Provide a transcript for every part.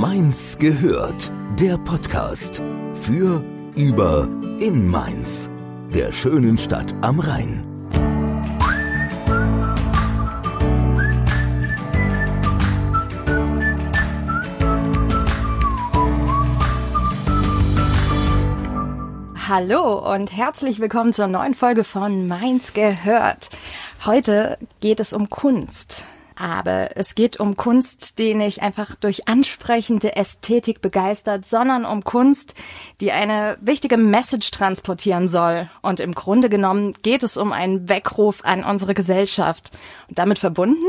Mainz gehört, der Podcast für, über, in Mainz, der schönen Stadt am Rhein. Hallo und herzlich willkommen zur neuen Folge von Mainz gehört. Heute geht es um Kunst. Aber es geht um Kunst, die nicht einfach durch ansprechende Ästhetik begeistert, sondern um Kunst, die eine wichtige Message transportieren soll. Und im Grunde genommen geht es um einen Weckruf an unsere Gesellschaft. Und damit verbunden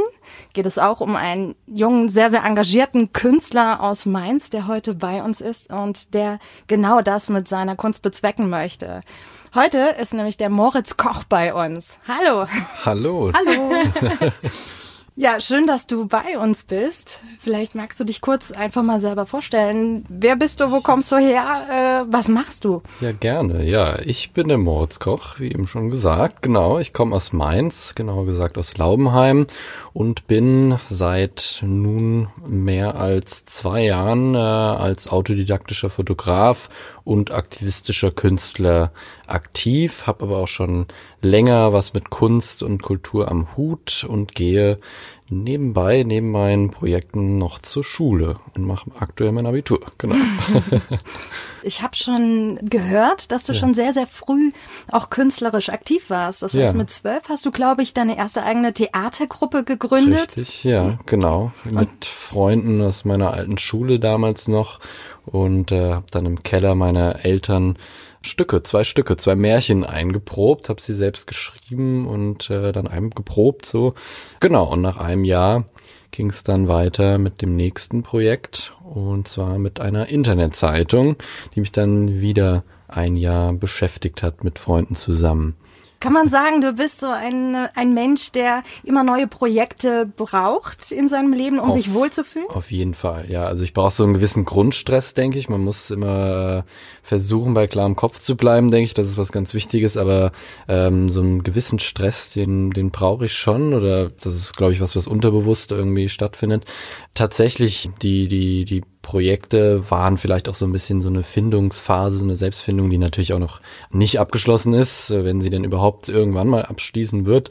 geht es auch um einen jungen, sehr, sehr engagierten Künstler aus Mainz, der heute bei uns ist und der genau das mit seiner Kunst bezwecken möchte. Heute ist nämlich der Moritz Koch bei uns. Hallo. Hallo. Hallo. Ja, schön, dass du bei uns bist. Vielleicht magst du dich kurz einfach mal selber vorstellen. Wer bist du? Wo kommst du her? Äh, was machst du? Ja, gerne. Ja, ich bin der Moritz Koch, wie eben schon gesagt. Genau, ich komme aus Mainz, genauer gesagt aus Laubenheim und bin seit nun mehr als zwei Jahren äh, als autodidaktischer Fotograf und aktivistischer Künstler aktiv, habe aber auch schon länger was mit Kunst und Kultur am Hut und gehe nebenbei, neben meinen Projekten noch zur Schule und mache aktuell mein Abitur. Genau. ich habe schon gehört, dass du ja. schon sehr, sehr früh auch künstlerisch aktiv warst. Das heißt, ja. mit zwölf hast du, glaube ich, deine erste eigene Theatergruppe gegründet. Richtig, ja, genau. Mit und Freunden aus meiner alten Schule damals noch und äh, habe dann im Keller meiner Eltern Stücke, zwei Stücke, zwei Märchen eingeprobt, habe sie selbst geschrieben und äh, dann einem geprobt so. Genau, und nach einem Jahr ging es dann weiter mit dem nächsten Projekt und zwar mit einer Internetzeitung, die mich dann wieder ein Jahr beschäftigt hat mit Freunden zusammen. Kann man sagen, du bist so ein, ein Mensch, der immer neue Projekte braucht in seinem Leben, um auf, sich wohlzufühlen? Auf jeden Fall, ja. Also ich brauche so einen gewissen Grundstress, denke ich. Man muss immer versuchen, bei klarem Kopf zu bleiben, denke ich. Das ist was ganz Wichtiges. Aber ähm, so einen gewissen Stress, den, den brauche ich schon. Oder das ist, glaube ich, was, was unterbewusst irgendwie stattfindet. Tatsächlich die, die, die Projekte waren vielleicht auch so ein bisschen so eine Findungsphase, so eine Selbstfindung, die natürlich auch noch nicht abgeschlossen ist, wenn sie denn überhaupt irgendwann mal abschließen wird.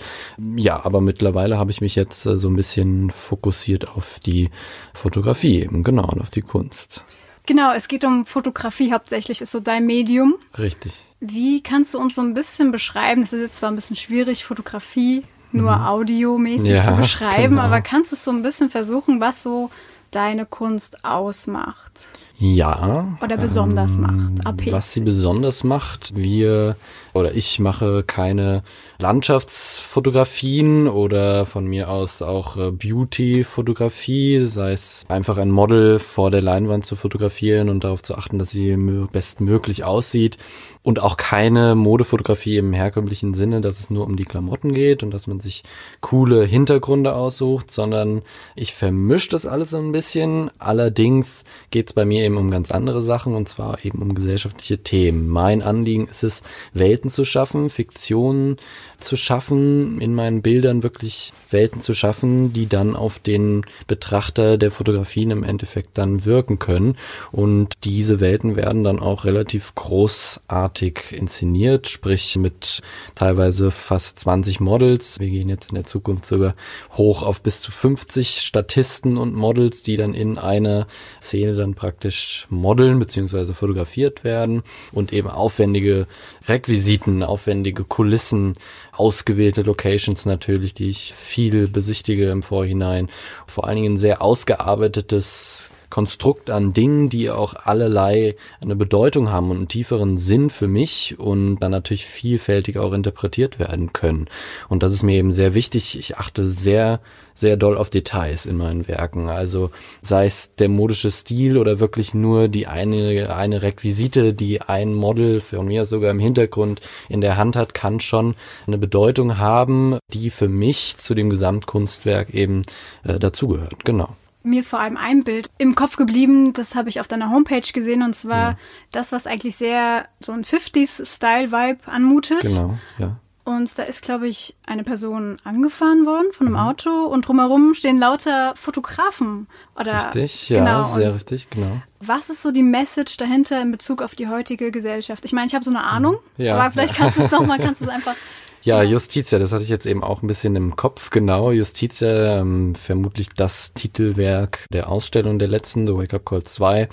Ja, aber mittlerweile habe ich mich jetzt äh, so ein bisschen fokussiert auf die Fotografie eben, genau, und auf die Kunst. Genau, es geht um Fotografie hauptsächlich, ist so dein Medium. Richtig. Wie kannst du uns so ein bisschen beschreiben, das ist jetzt zwar ein bisschen schwierig, Fotografie nur mhm. audiomäßig ja, zu beschreiben, genau. aber kannst du es so ein bisschen versuchen, was so deine Kunst ausmacht? Ja. Oder besonders ähm, macht. Abhängig. Was sie besonders macht, wir oder ich mache keine Landschaftsfotografien oder von mir aus auch äh, Beauty-Fotografie, sei es einfach ein Model vor der Leinwand zu fotografieren und darauf zu achten, dass sie bestmöglich aussieht und auch keine Modefotografie im herkömmlichen Sinne, dass es nur um die Klamotten geht und dass man sich coole Hintergründe aussucht, sondern ich vermische das alles so ein bisschen. Allerdings geht es bei mir eben um ganz andere Sachen und zwar eben um gesellschaftliche Themen. Mein Anliegen ist es, Welt Welten zu schaffen, Fiktionen zu schaffen, in meinen Bildern wirklich Welten zu schaffen, die dann auf den Betrachter der Fotografien im Endeffekt dann wirken können. Und diese Welten werden dann auch relativ großartig inszeniert, sprich mit teilweise fast 20 Models. Wir gehen jetzt in der Zukunft sogar hoch auf bis zu 50 Statisten und Models, die dann in einer Szene dann praktisch modeln bzw. fotografiert werden und eben aufwendige Requisiten aufwendige Kulissen, ausgewählte Locations natürlich, die ich viel besichtige im Vorhinein. Vor allen Dingen sehr ausgearbeitetes Konstrukt an Dingen, die auch allerlei eine Bedeutung haben und einen tieferen Sinn für mich und dann natürlich vielfältig auch interpretiert werden können. Und das ist mir eben sehr wichtig. Ich achte sehr, sehr doll auf Details in meinen Werken. Also sei es der modische Stil oder wirklich nur die eine, eine Requisite, die ein Model von mir sogar im Hintergrund in der Hand hat, kann schon eine Bedeutung haben, die für mich zu dem Gesamtkunstwerk eben äh, dazugehört. Genau. Mir ist vor allem ein Bild im Kopf geblieben, das habe ich auf deiner Homepage gesehen, und zwar ja. das, was eigentlich sehr so ein 50s-Style-Vibe anmutet. Genau, ja. Und da ist, glaube ich, eine Person angefahren worden von einem mhm. Auto und drumherum stehen lauter Fotografen. Oder, richtig, ja, genau. sehr richtig, genau. Was ist so die Message dahinter in Bezug auf die heutige Gesellschaft? Ich meine, ich habe so eine Ahnung, mhm. ja, aber vielleicht ja. kannst du es nochmal, kannst du es einfach ja, Justitia, das hatte ich jetzt eben auch ein bisschen im Kopf, genau. Justitia, ähm, vermutlich das Titelwerk der Ausstellung der letzten, The Wake Up Call 2.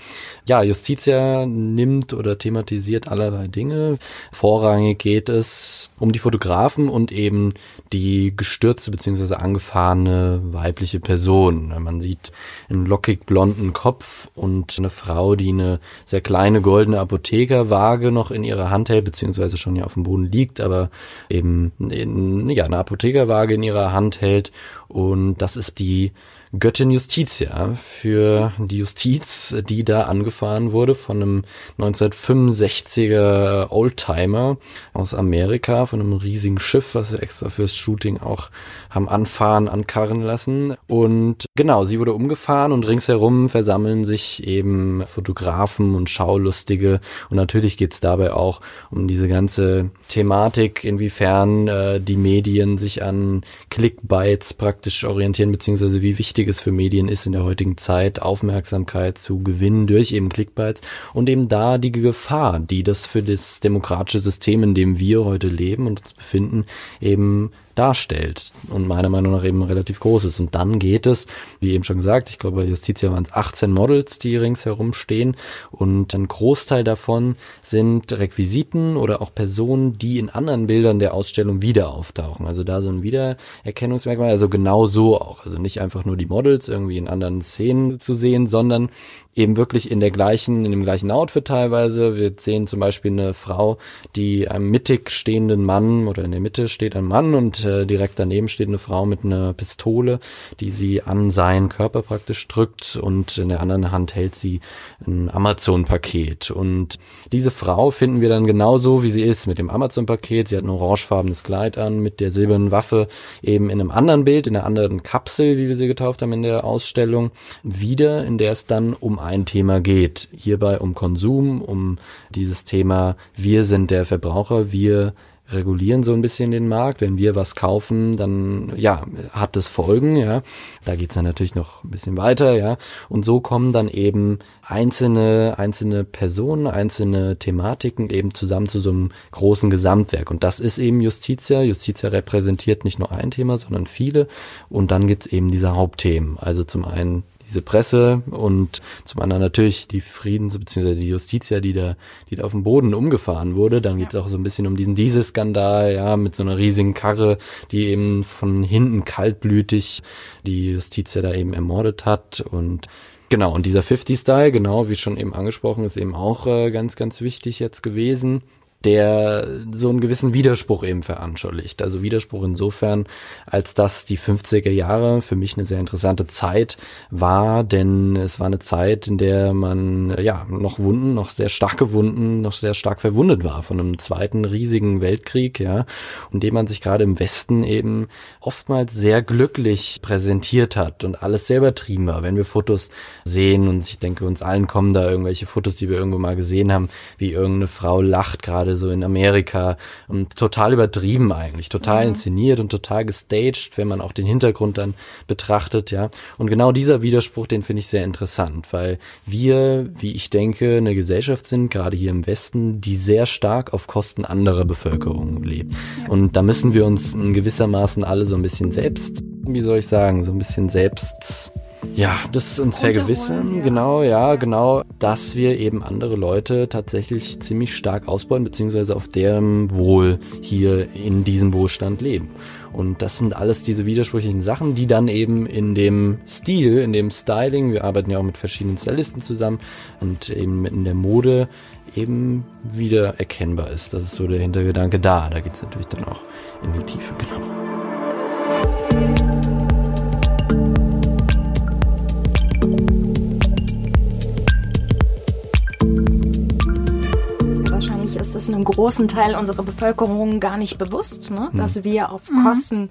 Ja, Justitia nimmt oder thematisiert allerlei Dinge. Vorrangig geht es um die Fotografen und eben die gestürzte bzw. angefahrene weibliche Person. Man sieht einen lockig blonden Kopf und eine Frau, die eine sehr kleine goldene Apothekerwaage noch in ihrer Hand hält, beziehungsweise schon ja auf dem Boden liegt, aber eben in, ja, eine Apothekerwaage in ihrer Hand hält. Und das ist die Göttin Justitia für die Justiz, die da angefahren wurde von einem 1965er Oldtimer aus Amerika, von einem riesigen Schiff, was wir extra fürs Shooting auch haben anfahren, ankarren lassen. Und genau, sie wurde umgefahren und ringsherum versammeln sich eben Fotografen und Schaulustige. Und natürlich geht's dabei auch um diese ganze Thematik, inwiefern äh, die Medien sich an Clickbites praktisch orientieren, beziehungsweise wie wichtig es für Medien ist in der heutigen Zeit, Aufmerksamkeit zu gewinnen durch eben Clickbites und eben da die Gefahr, die das für das demokratische System, in dem wir heute leben und uns befinden, eben darstellt und meiner Meinung nach eben relativ groß ist. Und dann geht es, wie eben schon gesagt, ich glaube bei Justitia waren es 18 Models, die ringsherum stehen und ein Großteil davon sind Requisiten oder auch Personen, die in anderen Bildern der Ausstellung wieder auftauchen. Also da so ein Wiedererkennungsmerkmal, also genau so auch. Also nicht einfach nur die Models irgendwie in anderen Szenen zu sehen, sondern eben wirklich in der gleichen, in dem gleichen Outfit teilweise. Wir sehen zum Beispiel eine Frau, die einem mittig stehenden Mann oder in der Mitte steht ein Mann und äh, direkt daneben steht eine Frau mit einer Pistole, die sie an seinen Körper praktisch drückt und in der anderen Hand hält sie ein Amazon-Paket. Und diese Frau finden wir dann genauso, wie sie ist, mit dem Amazon-Paket. Sie hat ein orangefarbenes Kleid an, mit der silbernen Waffe eben in einem anderen Bild, in einer anderen Kapsel, wie wir sie getauft haben in der Ausstellung, wieder, in der es dann um ein Thema geht. Hierbei um Konsum, um dieses Thema, wir sind der Verbraucher, wir regulieren so ein bisschen den Markt. Wenn wir was kaufen, dann ja, hat das Folgen, ja. Da geht's dann natürlich noch ein bisschen weiter, ja. Und so kommen dann eben einzelne, einzelne Personen, einzelne Thematiken eben zusammen zu so einem großen Gesamtwerk. Und das ist eben Justitia. Justitia repräsentiert nicht nur ein Thema, sondern viele. Und dann gibt's eben diese Hauptthemen. Also zum einen diese Presse und zum anderen natürlich die Friedens- bzw. die Justitia, die da, die da auf dem Boden umgefahren wurde. Dann geht es auch so ein bisschen um diesen Dieselskandal, ja, mit so einer riesigen Karre, die eben von hinten kaltblütig die Justitia da eben ermordet hat und Genau, und dieser 50-Style, genau, wie schon eben angesprochen, ist eben auch äh, ganz, ganz wichtig jetzt gewesen der so einen gewissen Widerspruch eben veranschaulicht. Also Widerspruch insofern, als dass die 50er Jahre für mich eine sehr interessante Zeit war, denn es war eine Zeit, in der man ja noch Wunden, noch sehr starke Wunden, noch sehr stark verwundet war von einem zweiten riesigen Weltkrieg, ja, und dem man sich gerade im Westen eben oftmals sehr glücklich präsentiert hat und alles sehr übertrieben war. Wenn wir Fotos sehen und ich denke, uns allen kommen da irgendwelche Fotos, die wir irgendwo mal gesehen haben, wie irgendeine Frau lacht gerade gerade so in Amerika und total übertrieben eigentlich, total mhm. inszeniert und total gestaged, wenn man auch den Hintergrund dann betrachtet, ja. Und genau dieser Widerspruch, den finde ich sehr interessant, weil wir, wie ich denke, eine Gesellschaft sind, gerade hier im Westen, die sehr stark auf Kosten anderer Bevölkerung lebt. Und da müssen wir uns in gewissermaßen alle so ein bisschen selbst, wie soll ich sagen, so ein bisschen selbst ja, das ist uns vergewissern, ja. genau, ja, genau, dass wir eben andere Leute tatsächlich ziemlich stark ausbauen, beziehungsweise auf deren Wohl hier in diesem Wohlstand leben. Und das sind alles diese widersprüchlichen Sachen, die dann eben in dem Stil, in dem Styling, wir arbeiten ja auch mit verschiedenen Stylisten zusammen und eben in der Mode eben wieder erkennbar ist. Das ist so der Hintergedanke da. Da geht es natürlich dann auch in die Tiefe, genau. Ist einem großen Teil unserer Bevölkerung gar nicht bewusst, ne? dass mhm. wir auf Kosten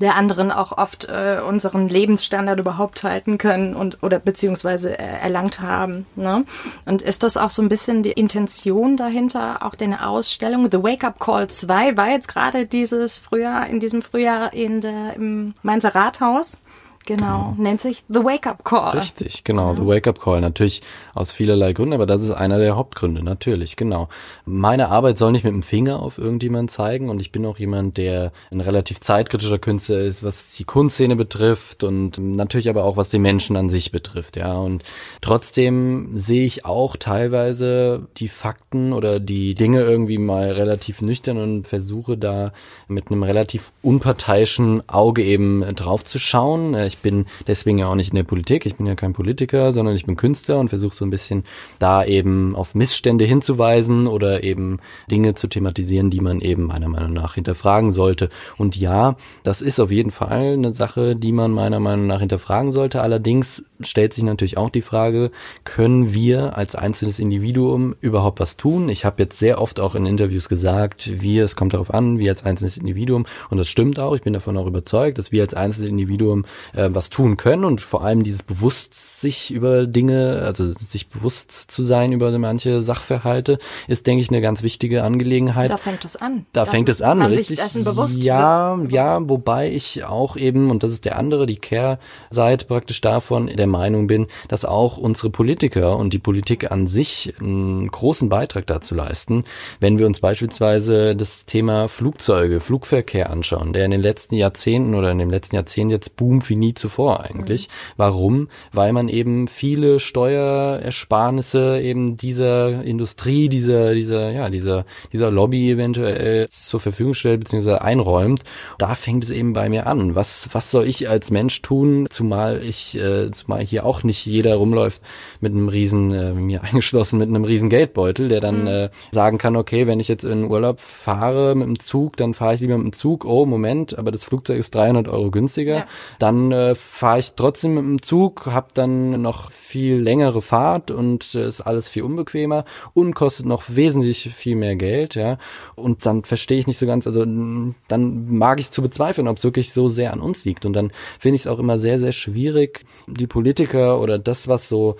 der anderen auch oft äh, unseren Lebensstandard überhaupt halten können und oder beziehungsweise äh, erlangt haben. Ne? Und ist das auch so ein bisschen die Intention dahinter, auch der Ausstellung The Wake Up Call 2 war jetzt gerade dieses Frühjahr, in diesem Frühjahr in der, im Mainzer Rathaus. Genau, nennt sich The Wake Up Call. Richtig, genau, The Wake Up Call. Natürlich aus vielerlei Gründen, aber das ist einer der Hauptgründe, natürlich, genau. Meine Arbeit soll nicht mit dem Finger auf irgendjemand zeigen und ich bin auch jemand, der ein relativ zeitkritischer Künstler ist, was die Kunstszene betrifft und natürlich aber auch was die Menschen an sich betrifft, ja. Und trotzdem sehe ich auch teilweise die Fakten oder die Dinge irgendwie mal relativ nüchtern und versuche da mit einem relativ unparteiischen Auge eben drauf zu schauen ich bin deswegen ja auch nicht in der Politik, ich bin ja kein Politiker, sondern ich bin Künstler und versuche so ein bisschen da eben auf Missstände hinzuweisen oder eben Dinge zu thematisieren, die man eben meiner Meinung nach hinterfragen sollte. Und ja, das ist auf jeden Fall eine Sache, die man meiner Meinung nach hinterfragen sollte. Allerdings stellt sich natürlich auch die Frage, können wir als einzelnes Individuum überhaupt was tun? Ich habe jetzt sehr oft auch in Interviews gesagt, wir, es kommt darauf an, wir als einzelnes Individuum, und das stimmt auch, ich bin davon auch überzeugt, dass wir als einzelnes Individuum äh, was tun können und vor allem dieses Bewusst sich über Dinge, also sich bewusst zu sein über manche Sachverhalte, ist, denke ich, eine ganz wichtige Angelegenheit. Da fängt es an. Da fängt es an, man richtig. Sich dessen bewusst ja, wird. ja, wobei ich auch eben, und das ist der andere, die Kehrseite praktisch davon, der Meinung bin, dass auch unsere Politiker und die Politik an sich einen großen Beitrag dazu leisten, wenn wir uns beispielsweise das Thema Flugzeuge, Flugverkehr anschauen, der in den letzten Jahrzehnten oder in dem letzten Jahrzehnt jetzt boomt wie nie zuvor eigentlich. Mhm. Warum? Weil man eben viele Steuerersparnisse eben dieser Industrie, dieser, dieser, ja, dieser, dieser Lobby eventuell zur Verfügung stellt bzw. einräumt. Da fängt es eben bei mir an. Was, was soll ich als Mensch tun, zumal ich, äh, zumal hier auch nicht jeder rumläuft mit einem riesen, äh, mir eingeschlossen mit einem riesen Geldbeutel, der dann mhm. äh, sagen kann, okay, wenn ich jetzt in Urlaub fahre mit dem Zug, dann fahre ich lieber mit dem Zug. Oh, Moment, aber das Flugzeug ist 300 Euro günstiger. Ja. Dann äh, fahre ich trotzdem mit dem Zug, habe dann noch viel längere Fahrt und äh, ist alles viel unbequemer und kostet noch wesentlich viel mehr Geld, ja. Und dann verstehe ich nicht so ganz, also dann mag ich zu bezweifeln, ob es wirklich so sehr an uns liegt. Und dann finde ich es auch immer sehr, sehr schwierig, die Politiker oder das, was so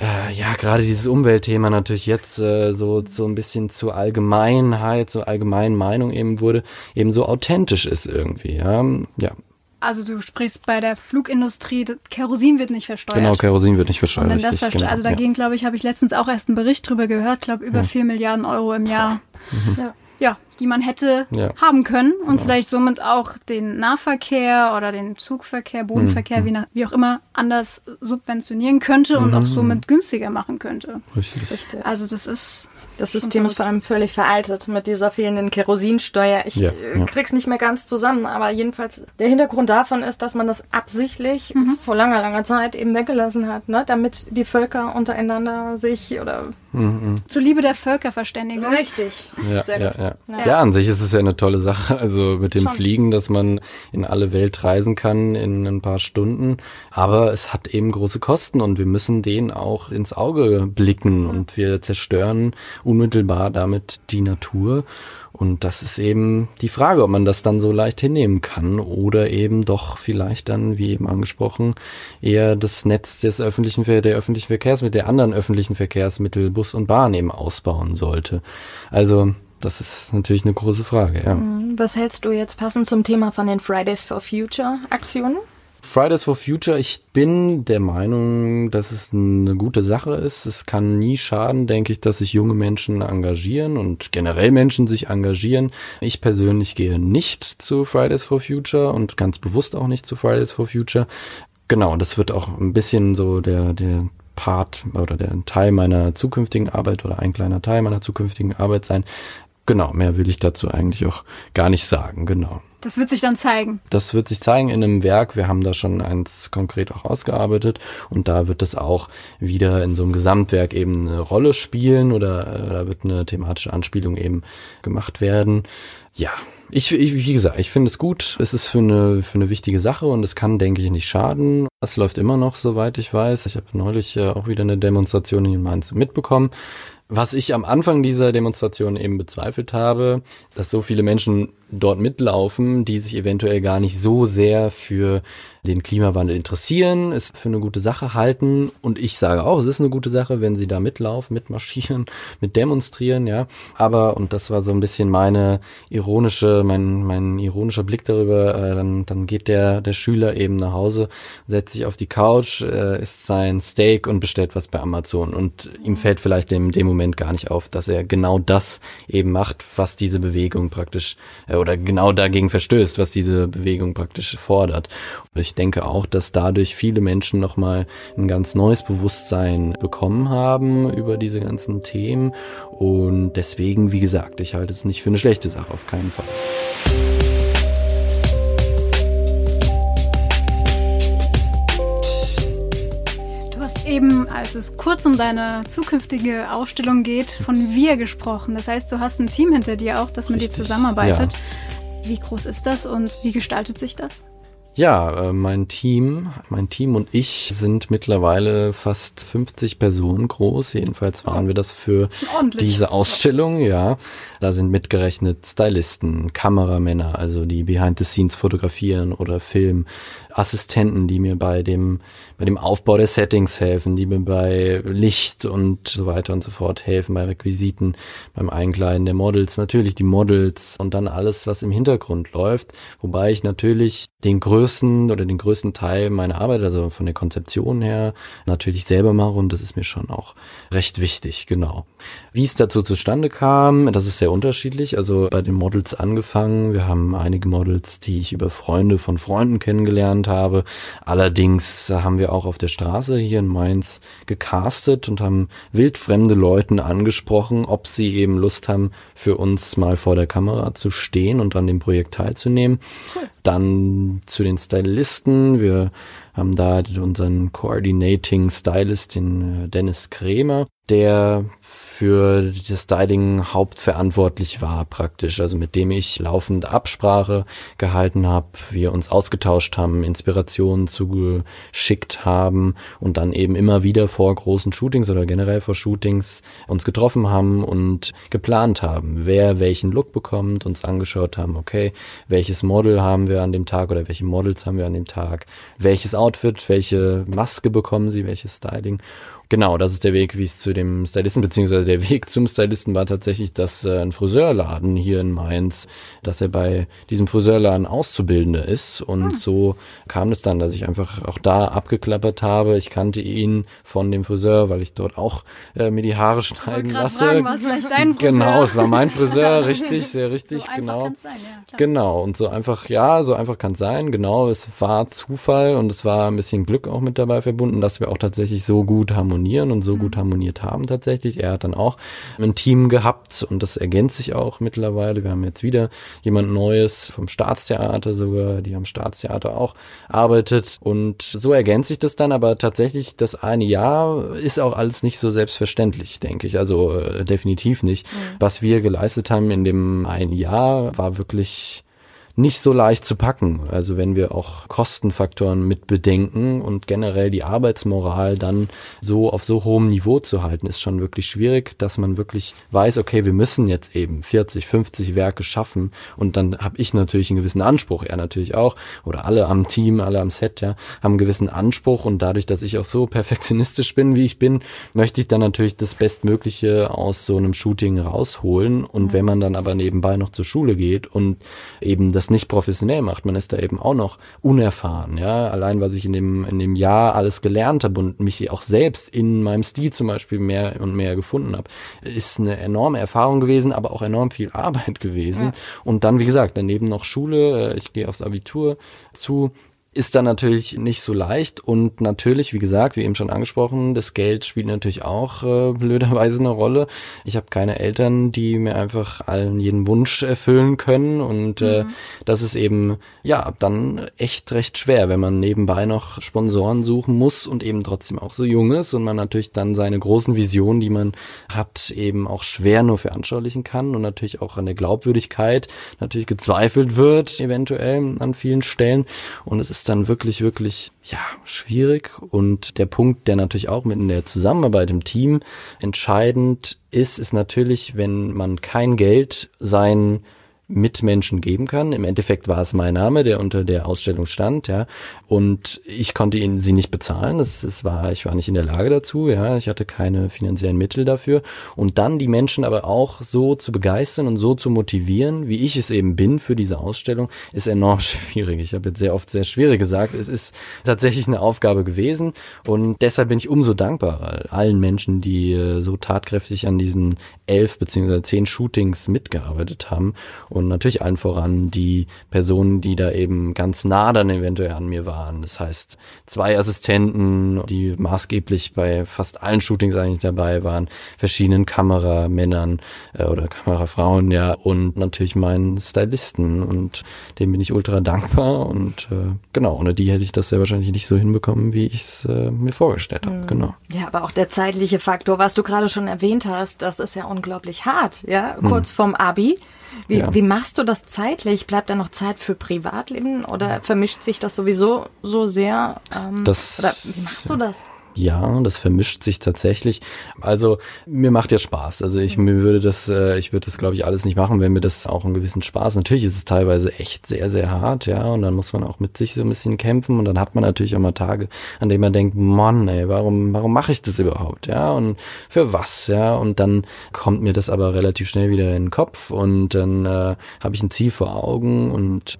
äh, ja, gerade dieses Umweltthema natürlich jetzt äh, so so ein bisschen zur Allgemeinheit, zur allgemeinen Meinung eben wurde, eben so authentisch ist irgendwie. Ja, ja also du sprichst bei der Flugindustrie, Kerosin wird nicht versteuert. Genau, Kerosin wird nicht versteuert. Und wenn das versteuert, genau, also dagegen, ja. glaube ich, habe ich letztens auch erst einen Bericht drüber gehört, glaube über vier ja. Milliarden Euro im Jahr. Mhm. Ja. ja. Die man hätte ja. haben können und genau. vielleicht somit auch den Nahverkehr oder den Zugverkehr, Bodenverkehr, mhm. wie, nach, wie, auch immer, anders subventionieren könnte und mhm. auch somit günstiger machen könnte. Richtig. Richtig. Also das ist das System ist vor allem völlig veraltet mit dieser fehlenden Kerosinsteuer. Ich ja, äh, ja. krieg's nicht mehr ganz zusammen, aber jedenfalls der Hintergrund davon ist, dass man das absichtlich mhm. vor langer, langer Zeit eben weggelassen hat, ne? damit die Völker untereinander sich oder mhm. zuliebe der Völkerverständigung. Richtig. Ja, Sehr ja, ja. ja. Ja, an sich ist es ja eine tolle Sache. Also mit dem Schon. Fliegen, dass man in alle Welt reisen kann in ein paar Stunden. Aber es hat eben große Kosten und wir müssen denen auch ins Auge blicken und wir zerstören unmittelbar damit die Natur. Und das ist eben die Frage, ob man das dann so leicht hinnehmen kann oder eben doch vielleicht dann, wie eben angesprochen, eher das Netz des öffentlichen, der öffentlichen Verkehrsmittel, der anderen öffentlichen Verkehrsmittel, Bus und Bahn eben ausbauen sollte. Also, das ist natürlich eine große Frage, ja. Mhm. Was hältst du jetzt passend zum Thema von den Fridays for Future Aktionen? Fridays for Future, ich bin der Meinung, dass es eine gute Sache ist. Es kann nie schaden, denke ich, dass sich junge Menschen engagieren und generell Menschen sich engagieren. Ich persönlich gehe nicht zu Fridays for Future und ganz bewusst auch nicht zu Fridays for Future. Genau, das wird auch ein bisschen so der, der Part oder der Teil meiner zukünftigen Arbeit oder ein kleiner Teil meiner zukünftigen Arbeit sein. Genau, mehr will ich dazu eigentlich auch gar nicht sagen, genau. Das wird sich dann zeigen. Das wird sich zeigen in einem Werk. Wir haben da schon eins konkret auch ausgearbeitet und da wird es auch wieder in so einem Gesamtwerk eben eine Rolle spielen oder äh, da wird eine thematische Anspielung eben gemacht werden. Ja, ich, ich wie gesagt, ich finde es gut. Es ist für eine, für eine wichtige Sache und es kann, denke ich, nicht schaden. Es läuft immer noch, soweit ich weiß. Ich habe neulich äh, auch wieder eine Demonstration in Mainz mitbekommen. Was ich am Anfang dieser Demonstration eben bezweifelt habe, dass so viele Menschen dort mitlaufen, die sich eventuell gar nicht so sehr für den Klimawandel interessieren, es für eine gute Sache halten. Und ich sage auch, es ist eine gute Sache, wenn sie da mitlaufen, mitmarschieren, mit demonstrieren, ja. Aber, und das war so ein bisschen meine ironische, mein, mein ironischer Blick darüber, äh, dann, dann geht der, der Schüler eben nach Hause, setzt sich auf die Couch, äh, isst sein Steak und bestellt was bei Amazon. Und ihm fällt vielleicht in dem Moment gar nicht auf, dass er genau das eben macht, was diese Bewegung praktisch, äh, oder genau dagegen verstößt, was diese Bewegung praktisch fordert. Und ich denke auch, dass dadurch viele Menschen nochmal ein ganz neues Bewusstsein bekommen haben über diese ganzen Themen. Und deswegen, wie gesagt, ich halte es nicht für eine schlechte Sache, auf keinen Fall. Eben, als es kurz um deine zukünftige Ausstellung geht, von wir gesprochen. Das heißt, du hast ein Team hinter dir auch, das mit Richtig. dir zusammenarbeitet. Ja. Wie groß ist das und wie gestaltet sich das? Ja, äh, mein Team, mein Team und ich sind mittlerweile fast 50 Personen groß. Jedenfalls waren wir das für diese Ausstellung, ja. Da sind mitgerechnet Stylisten, Kameramänner, also die behind the scenes fotografieren oder filmen, Assistenten, die mir bei dem, bei dem Aufbau der Settings helfen, die mir bei Licht und so weiter und so fort helfen, bei Requisiten, beim Einkleiden der Models, natürlich die Models und dann alles, was im Hintergrund läuft, wobei ich natürlich den größten oder den größten Teil meiner Arbeit, also von der Konzeption her, natürlich selber mache und das ist mir schon auch recht wichtig, genau. Wie es dazu zustande kam, das ist sehr unterschiedlich. Also bei den Models angefangen. Wir haben einige Models, die ich über Freunde von Freunden kennengelernt habe. Allerdings haben wir auch auf der Straße hier in Mainz gecastet und haben wildfremde Leuten angesprochen, ob sie eben Lust haben, für uns mal vor der Kamera zu stehen und an dem Projekt teilzunehmen. Cool. Dann zu den Stylisten. Wir haben da unseren Coordinating Stylist, den äh, Dennis Kremer, der für das Styling hauptverantwortlich war praktisch, also mit dem ich laufend Absprache gehalten habe, wir uns ausgetauscht haben, Inspirationen zugeschickt haben und dann eben immer wieder vor großen Shootings oder generell vor Shootings uns getroffen haben und geplant haben, wer welchen Look bekommt, uns angeschaut haben, okay, welches Model haben wir an dem Tag oder welche Models haben wir an dem Tag, welches Outfit, welche Maske bekommen sie, welches Styling Genau, das ist der Weg, wie es zu dem Stylisten, beziehungsweise der Weg zum Stylisten war tatsächlich, dass äh, ein Friseurladen hier in Mainz, dass er bei diesem Friseurladen Auszubildender ist. Und hm. so kam es dann, dass ich einfach auch da abgeklappert habe. Ich kannte ihn von dem Friseur, weil ich dort auch äh, mir die Haare schneiden lasse. Fragen, war vielleicht dein Friseur? Genau, es war mein Friseur, richtig, sehr richtig, so genau. Sein, ja, genau, und so einfach, ja, so einfach kann es sein, genau. Es war Zufall und es war ein bisschen Glück auch mit dabei verbunden, dass wir auch tatsächlich so gut harmonieren harmonieren und so gut mhm. harmoniert haben tatsächlich. Er hat dann auch ein Team gehabt und das ergänzt sich auch mittlerweile. Wir haben jetzt wieder jemand Neues vom Staatstheater sogar, die am Staatstheater auch arbeitet und so ergänzt sich das dann, aber tatsächlich das eine Jahr ist auch alles nicht so selbstverständlich, denke ich. Also äh, definitiv nicht. Mhm. Was wir geleistet haben in dem einen Jahr war wirklich nicht so leicht zu packen. Also wenn wir auch Kostenfaktoren mit bedenken und generell die Arbeitsmoral dann so auf so hohem Niveau zu halten, ist schon wirklich schwierig, dass man wirklich weiß, okay, wir müssen jetzt eben 40, 50 Werke schaffen und dann habe ich natürlich einen gewissen Anspruch, er natürlich auch oder alle am Team, alle am Set, ja, haben einen gewissen Anspruch und dadurch, dass ich auch so perfektionistisch bin, wie ich bin, möchte ich dann natürlich das Bestmögliche aus so einem Shooting rausholen und mhm. wenn man dann aber nebenbei noch zur Schule geht und eben das nicht professionell macht. Man ist da eben auch noch unerfahren, ja. Allein, was ich in dem, in dem Jahr alles gelernt habe und mich auch selbst in meinem Stil zum Beispiel mehr und mehr gefunden habe, ist eine enorme Erfahrung gewesen, aber auch enorm viel Arbeit gewesen. Ja. Und dann, wie gesagt, daneben noch Schule. Äh, ich gehe aufs Abitur zu ist dann natürlich nicht so leicht und natürlich, wie gesagt, wie eben schon angesprochen, das Geld spielt natürlich auch äh, blöderweise eine Rolle. Ich habe keine Eltern, die mir einfach allen jeden Wunsch erfüllen können und äh, mhm. äh, das ist eben ja dann echt recht schwer, wenn man nebenbei noch Sponsoren suchen muss und eben trotzdem auch so jung ist und man natürlich dann seine großen Visionen, die man hat, eben auch schwer nur veranschaulichen kann und natürlich auch an der Glaubwürdigkeit natürlich gezweifelt wird eventuell an vielen Stellen und es ist ist dann wirklich, wirklich, ja, schwierig. Und der Punkt, der natürlich auch mit in der Zusammenarbeit im Team entscheidend ist, ist natürlich, wenn man kein Geld seinen Mitmenschen geben kann. Im Endeffekt war es mein Name, der unter der Ausstellung stand, ja. Und ich konnte ihn sie nicht bezahlen. Das, das war, ich war nicht in der Lage dazu, ja. Ich hatte keine finanziellen Mittel dafür. Und dann die Menschen aber auch so zu begeistern und so zu motivieren, wie ich es eben bin für diese Ausstellung, ist enorm schwierig. Ich habe jetzt sehr oft sehr schwierig gesagt. Es ist tatsächlich eine Aufgabe gewesen. Und deshalb bin ich umso dankbarer allen Menschen, die äh, so tatkräftig an diesen elf beziehungsweise zehn Shootings mitgearbeitet haben. Und natürlich allen voran die Personen, die da eben ganz nah dann eventuell an mir waren. Das heißt, zwei Assistenten, die maßgeblich bei fast allen Shootings eigentlich dabei waren, verschiedenen Kameramännern äh, oder Kamerafrauen, ja, und natürlich meinen Stylisten. Und dem bin ich ultra dankbar. Und äh, genau, ohne die hätte ich das sehr wahrscheinlich nicht so hinbekommen, wie ich es äh, mir vorgestellt habe. Mhm. Genau. Ja, aber auch der zeitliche Faktor, was du gerade schon erwähnt hast, das ist ja unglaublich hart, ja, kurz hm. vorm Abi. Wie, ja. wie machst du das zeitlich? Bleibt da noch Zeit für Privatleben oder vermischt sich das sowieso so sehr? Ähm, das, oder wie machst du das? Ja, das vermischt sich tatsächlich. Also mir macht ja Spaß. Also ich mir würde das, äh, ich würde das glaube ich alles nicht machen, wenn mir das auch einen gewissen Spaß. Natürlich ist es teilweise echt sehr, sehr hart, ja. Und dann muss man auch mit sich so ein bisschen kämpfen und dann hat man natürlich auch mal Tage, an denen man denkt, Mann, ey, warum, warum mache ich das überhaupt, ja? Und für was, ja? Und dann kommt mir das aber relativ schnell wieder in den Kopf und dann äh, habe ich ein Ziel vor Augen und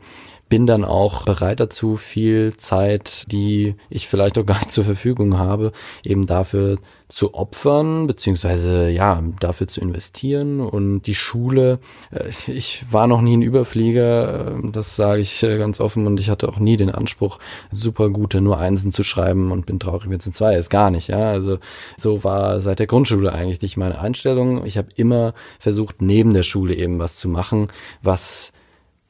bin dann auch bereit dazu, viel Zeit, die ich vielleicht auch gar nicht zur Verfügung habe, eben dafür zu opfern, beziehungsweise ja, dafür zu investieren. Und die Schule, äh, ich war noch nie ein Überflieger, äh, das sage ich äh, ganz offen, und ich hatte auch nie den Anspruch, super gute nur Einsen zu schreiben und bin traurig, wenn es ein Zwei ist. Gar nicht, ja. Also so war seit der Grundschule eigentlich nicht meine Einstellung. Ich habe immer versucht, neben der Schule eben was zu machen, was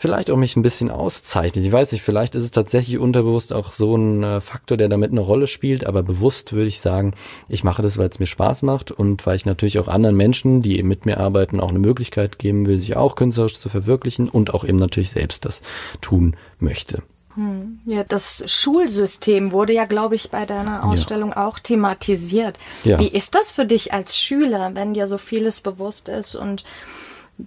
vielleicht auch mich ein bisschen auszeichnet. Ich weiß nicht, vielleicht ist es tatsächlich unterbewusst auch so ein äh, Faktor, der damit eine Rolle spielt, aber bewusst würde ich sagen, ich mache das, weil es mir Spaß macht und weil ich natürlich auch anderen Menschen, die eben mit mir arbeiten, auch eine Möglichkeit geben will, sich auch künstlerisch zu verwirklichen und auch eben natürlich selbst das tun möchte. Hm. Ja, das Schulsystem wurde ja, glaube ich, bei deiner Ausstellung ja. auch thematisiert. Ja. Wie ist das für dich als Schüler, wenn dir so vieles bewusst ist und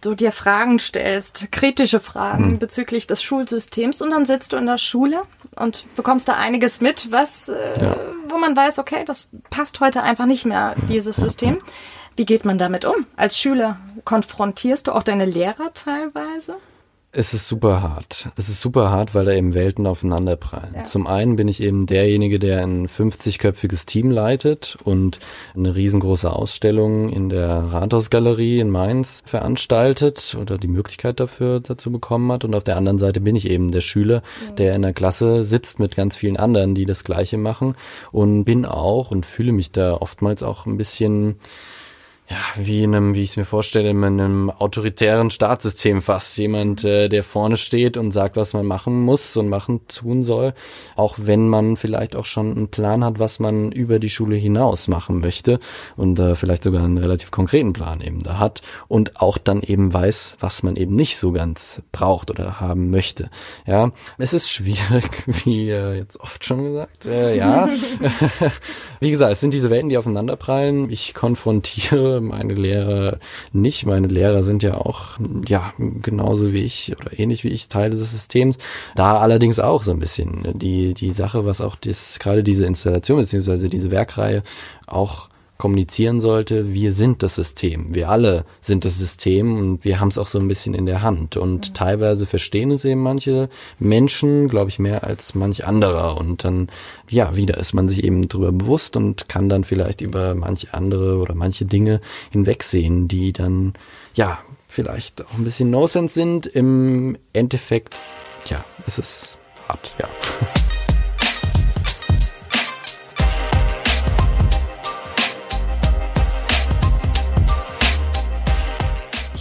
du dir Fragen stellst, kritische Fragen hm. bezüglich des Schulsystems und dann sitzt du in der Schule und bekommst da einiges mit, was, äh, ja. wo man weiß, okay, das passt heute einfach nicht mehr, dieses System. Wie geht man damit um? Als Schüler konfrontierst du auch deine Lehrer teilweise? Es ist super hart. Es ist super hart, weil da eben Welten aufeinanderprallen. Ja. Zum einen bin ich eben derjenige, der ein 50-köpfiges Team leitet und eine riesengroße Ausstellung in der Rathausgalerie in Mainz veranstaltet oder die Möglichkeit dafür dazu bekommen hat. Und auf der anderen Seite bin ich eben der Schüler, ja. der in der Klasse sitzt mit ganz vielen anderen, die das Gleiche machen und bin auch und fühle mich da oftmals auch ein bisschen ja, wie in einem, wie ich es mir vorstelle, in einem autoritären Staatssystem fast. Jemand, äh, der vorne steht und sagt, was man machen muss und machen tun soll, auch wenn man vielleicht auch schon einen Plan hat, was man über die Schule hinaus machen möchte und äh, vielleicht sogar einen relativ konkreten Plan eben da hat und auch dann eben weiß, was man eben nicht so ganz braucht oder haben möchte. Ja, es ist schwierig, wie äh, jetzt oft schon gesagt. Äh, ja, wie gesagt, es sind diese Welten, die aufeinanderprallen. Ich konfrontiere meine Lehrer nicht. Meine Lehrer sind ja auch, ja, genauso wie ich oder ähnlich wie ich Teil des Systems. Da allerdings auch so ein bisschen die, die Sache, was auch das, gerade diese Installation beziehungsweise diese Werkreihe auch kommunizieren sollte, wir sind das System, wir alle sind das System und wir haben es auch so ein bisschen in der Hand. Und mhm. teilweise verstehen es eben manche Menschen, glaube ich, mehr als manch anderer. Und dann, ja, wieder ist man sich eben darüber bewusst und kann dann vielleicht über manche andere oder manche Dinge hinwegsehen, die dann, ja, vielleicht auch ein bisschen No-Sense sind. Im Endeffekt, ja, ist es hart, ja.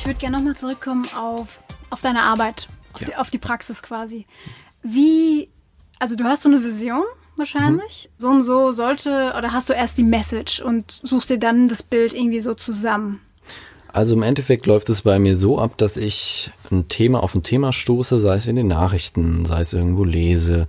Ich würde gerne nochmal zurückkommen auf, auf deine Arbeit, auf, ja. die, auf, die, Praxis quasi. Wie, also du hast so eine Vision wahrscheinlich, mhm. so und so sollte, oder hast du erst die Message und suchst dir dann das Bild irgendwie so zusammen? Also im Endeffekt läuft es bei mir so ab, dass ich ein Thema auf ein Thema stoße, sei es in den Nachrichten, sei es irgendwo lese,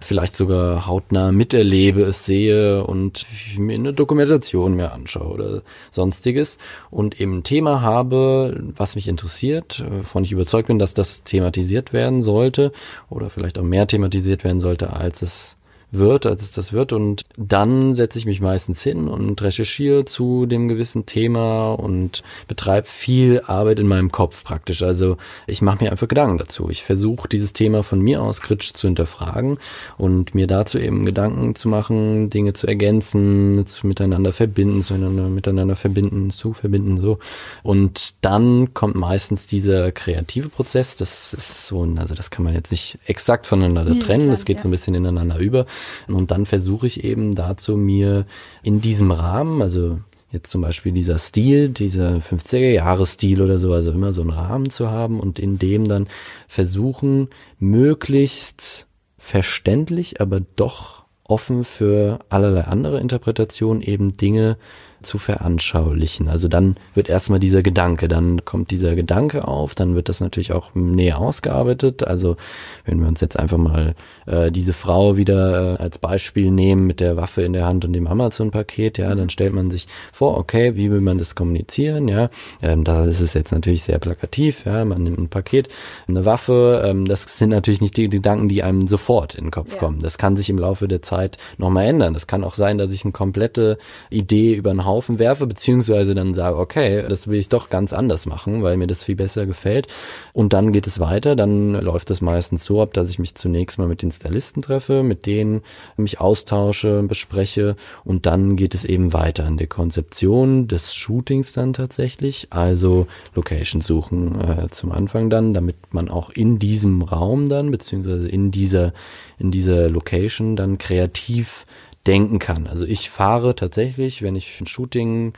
vielleicht sogar hautnah miterlebe, es sehe und mir eine Dokumentation mir anschaue oder sonstiges. Und eben ein Thema habe, was mich interessiert, von ich überzeugt bin, dass das thematisiert werden sollte oder vielleicht auch mehr thematisiert werden sollte, als es wird, als es das wird. Und dann setze ich mich meistens hin und recherchiere zu dem gewissen Thema und betreibe viel Arbeit in meinem Kopf praktisch. Also ich mache mir einfach Gedanken dazu. Ich versuche dieses Thema von mir aus kritisch zu hinterfragen und mir dazu eben Gedanken zu machen, Dinge zu ergänzen, zu miteinander verbinden, zueinander miteinander verbinden, zu verbinden so. Und dann kommt meistens dieser kreative Prozess. Das ist so, also das kann man jetzt nicht exakt voneinander trennen. Das geht so ein bisschen ineinander über. Und dann versuche ich eben dazu mir in diesem Rahmen, also jetzt zum Beispiel dieser Stil, dieser 50er Jahre Stil oder so, also immer so einen Rahmen zu haben und in dem dann versuchen, möglichst verständlich, aber doch offen für allerlei andere Interpretationen eben Dinge zu veranschaulichen. Also dann wird erstmal dieser Gedanke, dann kommt dieser Gedanke auf, dann wird das natürlich auch näher ausgearbeitet. Also wenn wir uns jetzt einfach mal äh, diese Frau wieder äh, als Beispiel nehmen mit der Waffe in der Hand und dem Amazon-Paket, ja, dann stellt man sich vor, okay, wie will man das kommunizieren, ja. Ähm, da ist es jetzt natürlich sehr plakativ, ja, man nimmt ein Paket, eine Waffe, ähm, das sind natürlich nicht die Gedanken, die einem sofort in den Kopf ja. kommen. Das kann sich im Laufe der Zeit nochmal ändern. Das kann auch sein, dass ich eine komplette Idee über einen Haufen werfe, beziehungsweise dann sage, okay, das will ich doch ganz anders machen, weil mir das viel besser gefällt. Und dann geht es weiter. Dann läuft es meistens so ab, dass ich mich zunächst mal mit den Stylisten treffe, mit denen mich austausche, bespreche und dann geht es eben weiter in der Konzeption des Shootings dann tatsächlich. Also Location suchen äh, zum Anfang dann, damit man auch in diesem Raum dann, beziehungsweise in dieser, in dieser Location dann kreativ denken kann. Also ich fahre tatsächlich, wenn ich ein Shooting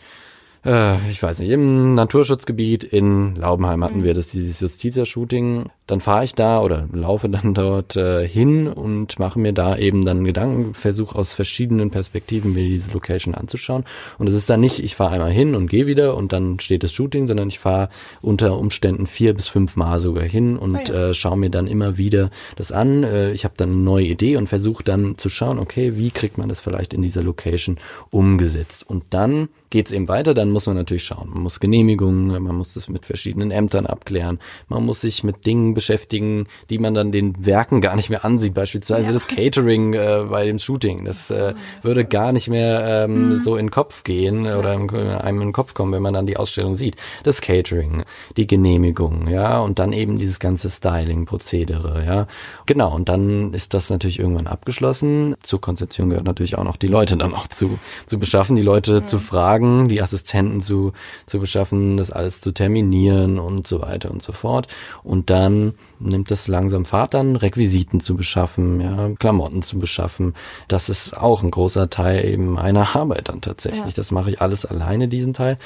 äh, ich weiß nicht, im Naturschutzgebiet in Laubenheim hatten mhm. wir das, dieses Justitia-Shooting. Dann fahre ich da oder laufe dann dort äh, hin und mache mir da eben dann einen Gedankenversuch aus verschiedenen Perspektiven, mir diese Location anzuschauen. Und es ist dann nicht, ich fahre einmal hin und gehe wieder und dann steht das Shooting, sondern ich fahre unter Umständen vier bis fünf Mal sogar hin und oh ja. äh, schaue mir dann immer wieder das an. Äh, ich habe dann eine neue Idee und versuche dann zu schauen, okay, wie kriegt man das vielleicht in dieser Location umgesetzt? Und dann geht's eben weiter, dann muss man natürlich schauen. Man muss Genehmigungen, man muss das mit verschiedenen Ämtern abklären, man muss sich mit Dingen beschäftigen, die man dann den Werken gar nicht mehr ansieht, beispielsweise ja. das Catering äh, bei dem Shooting. Das äh, würde gar nicht mehr ähm, mhm. so in den Kopf gehen oder einem in den Kopf kommen, wenn man dann die Ausstellung sieht. Das Catering, die Genehmigung, ja, und dann eben dieses ganze Styling-Prozedere, ja. Genau, und dann ist das natürlich irgendwann abgeschlossen. Zur Konzeption gehört natürlich auch noch die Leute dann auch zu, zu beschaffen, die Leute ja. zu fragen, die Assistenten zu, zu beschaffen, das alles zu terminieren und so weiter und so fort. Und dann nimmt es langsam Fahrt an, Requisiten zu beschaffen, ja, Klamotten zu beschaffen. Das ist auch ein großer Teil eben meiner Arbeit dann tatsächlich. Ja. Das mache ich alles alleine, diesen Teil.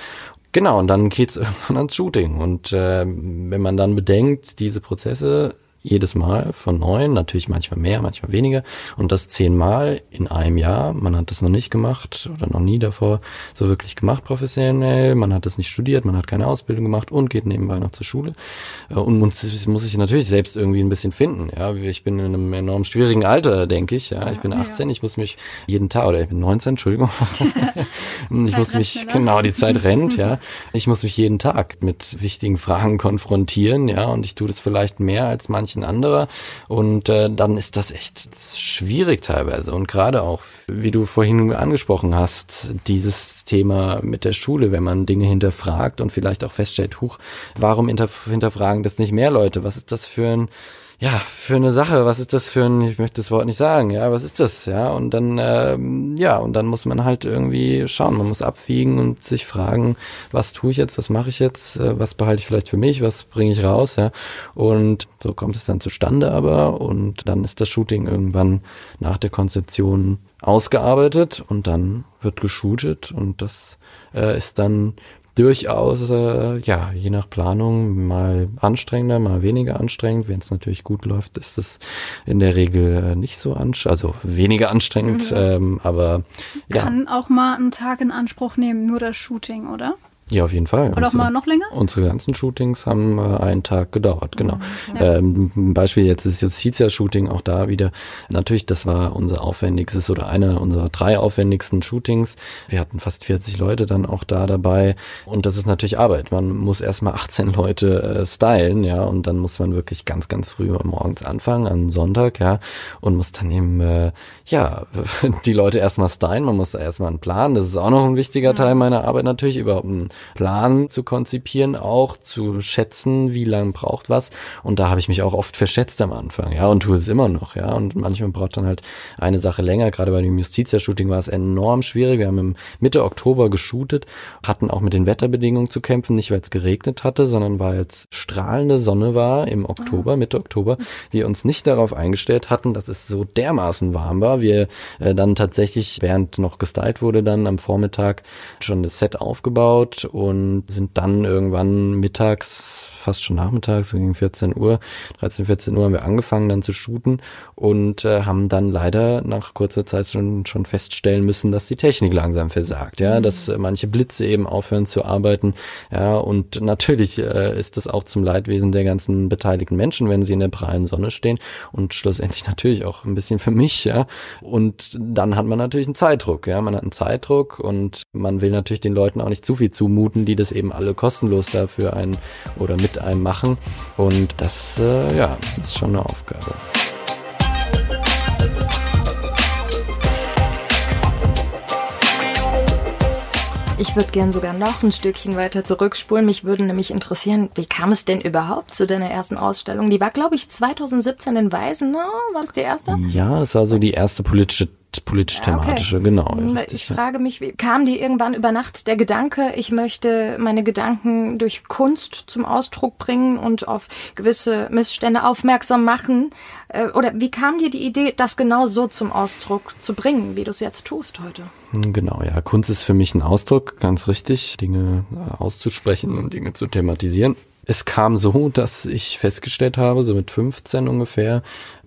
Genau, und dann geht's irgendwann ans Shooting. Und äh, wenn man dann bedenkt, diese Prozesse jedes Mal von neun, natürlich manchmal mehr, manchmal weniger und das zehnmal in einem Jahr. Man hat das noch nicht gemacht oder noch nie davor so wirklich gemacht professionell. Man hat das nicht studiert, man hat keine Ausbildung gemacht und geht nebenbei noch zur Schule äh, und muss, muss sich natürlich selbst irgendwie ein bisschen finden. Ja, ich bin in einem enorm schwierigen Alter, denke ich. Ja, ich bin 18, ich muss mich jeden Tag oder ich bin 19, Entschuldigung. ich muss mich schneller. genau die Zeit rennt. Ja, ich muss mich jeden Tag mit wichtigen Fragen konfrontieren. Ja, und ich tue das vielleicht mehr als manche manchen anderer. Und äh, dann ist das echt schwierig teilweise. Und gerade auch, wie du vorhin angesprochen hast, dieses Thema mit der Schule, wenn man Dinge hinterfragt und vielleicht auch feststellt, huch, warum hinterfragen das nicht mehr Leute? Was ist das für ein ja, für eine Sache, was ist das für ein, ich möchte das Wort nicht sagen, ja, was ist das, ja, und dann, ähm, ja, und dann muss man halt irgendwie schauen, man muss abwiegen und sich fragen, was tue ich jetzt, was mache ich jetzt, äh, was behalte ich vielleicht für mich, was bringe ich raus, ja, und so kommt es dann zustande aber und dann ist das Shooting irgendwann nach der Konzeption ausgearbeitet und dann wird geshootet und das äh, ist dann durchaus, äh, ja, je nach Planung mal anstrengender, mal weniger anstrengend. Wenn es natürlich gut läuft, ist es in der Regel äh, nicht so anstrengend, also weniger anstrengend, mhm. ähm, aber ja. Kann auch mal einen Tag in Anspruch nehmen, nur das Shooting, oder? Ja, auf jeden Fall. Oder auch mal noch länger? Unsere ganzen Shootings haben äh, einen Tag gedauert, genau. Mhm. Ja. Ähm, Beispiel jetzt ist Justitia-Shooting auch da wieder. Natürlich, das war unser aufwendigstes oder einer unserer drei aufwendigsten Shootings. Wir hatten fast 40 Leute dann auch da dabei. Und das ist natürlich Arbeit. Man muss erstmal 18 Leute äh, stylen, ja, und dann muss man wirklich ganz, ganz früh morgens anfangen, an Sonntag, ja, und muss dann eben, äh, ja, die Leute erstmal stylen. Man muss da erstmal einen Plan. Das ist auch noch ein wichtiger Teil meiner Arbeit natürlich, überhaupt einen Plan zu konzipieren, auch zu schätzen, wie lange braucht was. Und da habe ich mich auch oft verschätzt am Anfang, ja, und tue es immer noch, ja. Und manchmal braucht dann halt eine Sache länger. Gerade bei dem Justitia-Shooting war es enorm schwierig. Wir haben im Mitte Oktober geshootet, hatten auch mit den Wetterbedingungen zu kämpfen, nicht weil es geregnet hatte, sondern weil es strahlende Sonne war im Oktober, Mitte Oktober. Wir uns nicht darauf eingestellt hatten, dass es so dermaßen warm war. Wir äh, dann tatsächlich, während noch gestylt wurde, dann am Vormittag schon das Set aufgebaut und sind dann irgendwann mittags fast schon nachmittags, so gegen 14 Uhr, 13, 14 Uhr haben wir angefangen dann zu shooten und äh, haben dann leider nach kurzer Zeit schon, schon feststellen müssen, dass die Technik langsam versagt, ja, mhm. dass äh, manche Blitze eben aufhören zu arbeiten, ja, und natürlich äh, ist das auch zum Leidwesen der ganzen beteiligten Menschen, wenn sie in der prallen Sonne stehen und schlussendlich natürlich auch ein bisschen für mich, ja, und dann hat man natürlich einen Zeitdruck, ja, man hat einen Zeitdruck und man will natürlich den Leuten auch nicht zu viel zumuten, die das eben alle kostenlos dafür ein oder mit mit einem machen. Und das, äh, ja, ist schon eine Aufgabe. Ich würde gern sogar noch ein Stückchen weiter zurückspulen. Mich würde nämlich interessieren, wie kam es denn überhaupt zu deiner ersten Ausstellung? Die war, glaube ich, 2017 in Weisen, ne? War das die erste? Ja, das war so die erste politische politisch-thematische, okay. genau. Richtig, ich frage mich, wie, kam dir irgendwann über Nacht der Gedanke, ich möchte meine Gedanken durch Kunst zum Ausdruck bringen und auf gewisse Missstände aufmerksam machen? Äh, oder wie kam dir die Idee, das genau so zum Ausdruck zu bringen, wie du es jetzt tust heute? Hm, genau, ja. Kunst ist für mich ein Ausdruck, ganz richtig, Dinge äh, auszusprechen und Dinge zu thematisieren. Es kam so, dass ich festgestellt habe, so mit 15 ungefähr,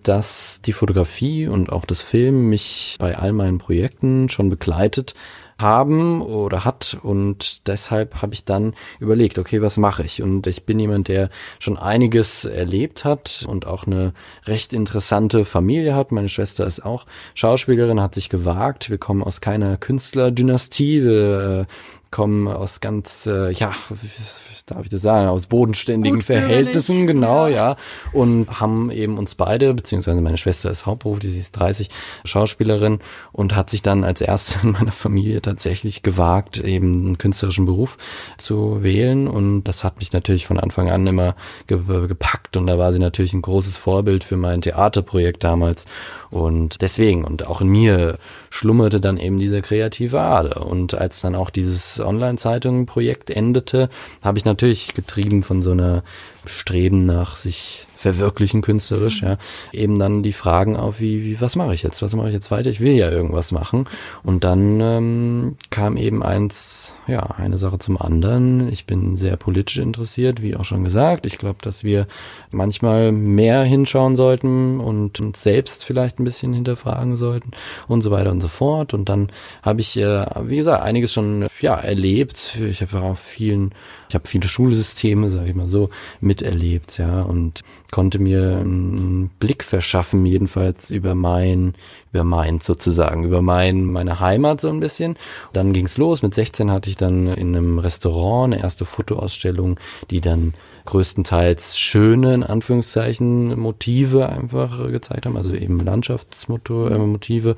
dass die Fotografie und auch das Film mich bei all meinen Projekten schon begleitet haben oder hat und deshalb habe ich dann überlegt, okay, was mache ich? Und ich bin jemand, der schon einiges erlebt hat und auch eine recht interessante Familie hat. Meine Schwester ist auch Schauspielerin, hat sich gewagt. Wir kommen aus keiner Künstlerdynastie, wir äh, kommen aus ganz, äh, ja, darf ich das sagen, aus bodenständigen Verhältnissen, genau, ja. ja. Und haben eben uns beide, beziehungsweise meine Schwester ist hauptberuflich, sie ist 30, Schauspielerin und hat sich dann als erste in meiner Familie tatsächlich gewagt, eben einen künstlerischen Beruf zu wählen. Und das hat mich natürlich von Anfang an immer ge gepackt. Und da war sie natürlich ein großes Vorbild für mein Theaterprojekt damals. Und deswegen, und auch in mir schlummerte dann eben diese kreative Ader. Und als dann auch dieses Online-Zeitungen-Projekt endete, habe ich natürlich getrieben von so einer Streben nach sich verwirklichen künstlerisch, ja, eben dann die Fragen auf, wie, wie was mache ich jetzt, was mache ich jetzt weiter, ich will ja irgendwas machen. Und dann ähm, kam eben eins, ja, eine Sache zum anderen, ich bin sehr politisch interessiert, wie auch schon gesagt, ich glaube, dass wir manchmal mehr hinschauen sollten und uns selbst vielleicht ein bisschen hinterfragen sollten und so weiter und so fort. Und dann habe ich, äh, wie gesagt, einiges schon, ja, erlebt, ich habe auch vielen ich habe viele Schulsysteme, sage ich mal so, miterlebt, ja, und konnte mir einen Blick verschaffen, jedenfalls über mein, über mein sozusagen, über mein, meine Heimat so ein bisschen. Dann ging's los. Mit 16 hatte ich dann in einem Restaurant eine erste Fotoausstellung, die dann größtenteils schöne, in Anführungszeichen, Motive einfach gezeigt haben, also eben Landschaftsmotive. Äh,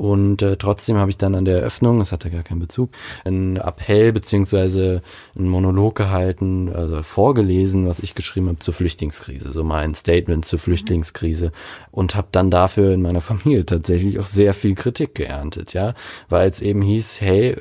und äh, trotzdem habe ich dann an der Eröffnung, das hatte gar keinen Bezug, einen Appell beziehungsweise einen Monolog gehalten, also vorgelesen, was ich geschrieben habe zur Flüchtlingskrise, so mein Statement zur Flüchtlingskrise und habe dann dafür in meiner Familie tatsächlich auch sehr viel Kritik geerntet, ja, weil es eben hieß, hey,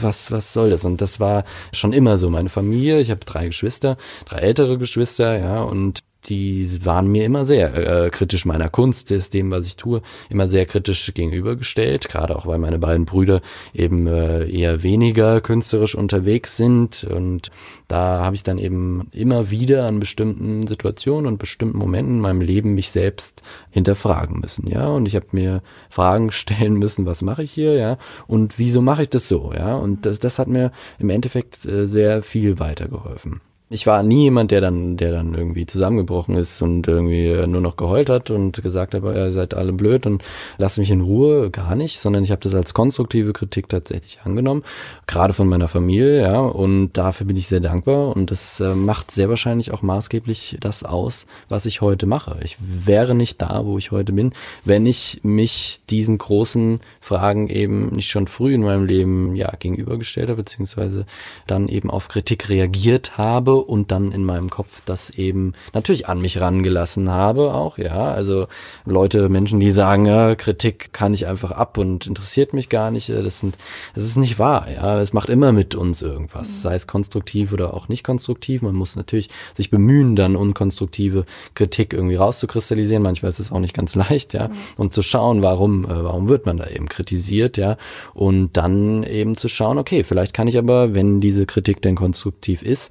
was was soll das? Und das war schon immer so meine Familie. Ich habe drei Geschwister, drei ältere Geschwister, ja, und die waren mir immer sehr äh, kritisch meiner Kunst, ist dem, was ich tue, immer sehr kritisch gegenübergestellt, gerade auch weil meine beiden Brüder eben äh, eher weniger künstlerisch unterwegs sind. Und da habe ich dann eben immer wieder an bestimmten Situationen und bestimmten Momenten in meinem Leben mich selbst hinterfragen müssen, ja, und ich habe mir Fragen stellen müssen, was mache ich hier, ja, und wieso mache ich das so, ja, und das, das hat mir im Endeffekt äh, sehr viel weitergeholfen ich war nie jemand, der dann, der dann irgendwie zusammengebrochen ist und irgendwie nur noch geheult hat und gesagt hat, ihr seid alle blöd und lasst mich in Ruhe, gar nicht, sondern ich habe das als konstruktive Kritik tatsächlich angenommen, gerade von meiner Familie, ja, und dafür bin ich sehr dankbar und das äh, macht sehr wahrscheinlich auch maßgeblich das aus, was ich heute mache. Ich wäre nicht da, wo ich heute bin, wenn ich mich diesen großen Fragen eben nicht schon früh in meinem Leben ja gegenübergestellt habe, beziehungsweise dann eben auf Kritik reagiert habe und dann in meinem Kopf das eben natürlich an mich rangelassen habe auch, ja. Also Leute, Menschen, die sagen, ja, Kritik kann ich einfach ab und interessiert mich gar nicht, das sind, das ist nicht wahr, ja. Es macht immer mit uns irgendwas, mhm. sei es konstruktiv oder auch nicht konstruktiv. Man muss natürlich sich bemühen, dann unkonstruktive Kritik irgendwie rauszukristallisieren. Manchmal ist es auch nicht ganz leicht, ja. Mhm. Und zu schauen, warum, äh, warum wird man da eben kritisiert, ja. Und dann eben zu schauen, okay, vielleicht kann ich aber, wenn diese Kritik denn konstruktiv ist,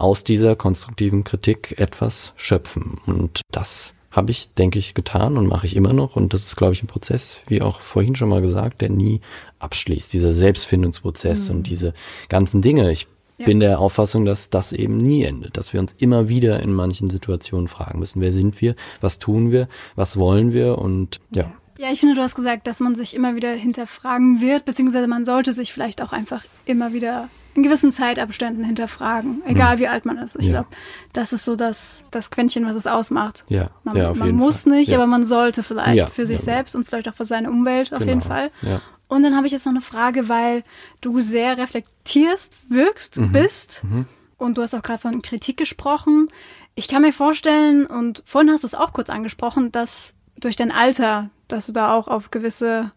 aus dieser konstruktiven Kritik etwas schöpfen. Und das habe ich, denke ich, getan und mache ich immer noch. Und das ist, glaube ich, ein Prozess, wie auch vorhin schon mal gesagt, der nie abschließt. Dieser Selbstfindungsprozess mhm. und diese ganzen Dinge. Ich ja. bin der Auffassung, dass das eben nie endet, dass wir uns immer wieder in manchen Situationen fragen müssen, wer sind wir, was tun wir, was wollen wir und ja. Ja, ich finde, du hast gesagt, dass man sich immer wieder hinterfragen wird, beziehungsweise man sollte sich vielleicht auch einfach immer wieder in gewissen Zeitabständen hinterfragen, egal hm. wie alt man ist. Ich ja. glaube, das ist so das, das Quäntchen, was es ausmacht. Ja, man, ja, auf man muss Fall. nicht, aber man sollte vielleicht für sich selbst und vielleicht auch für seine Umwelt auf genau. jeden Fall. Ja. Und dann habe ich jetzt noch eine Frage, weil du sehr reflektierst, wirkst, mhm. bist. Mhm. Und du hast auch gerade von Kritik gesprochen. Ich kann mir vorstellen, und vorhin hast du es auch kurz angesprochen, dass durch dein Alter, dass du da auch auf gewisse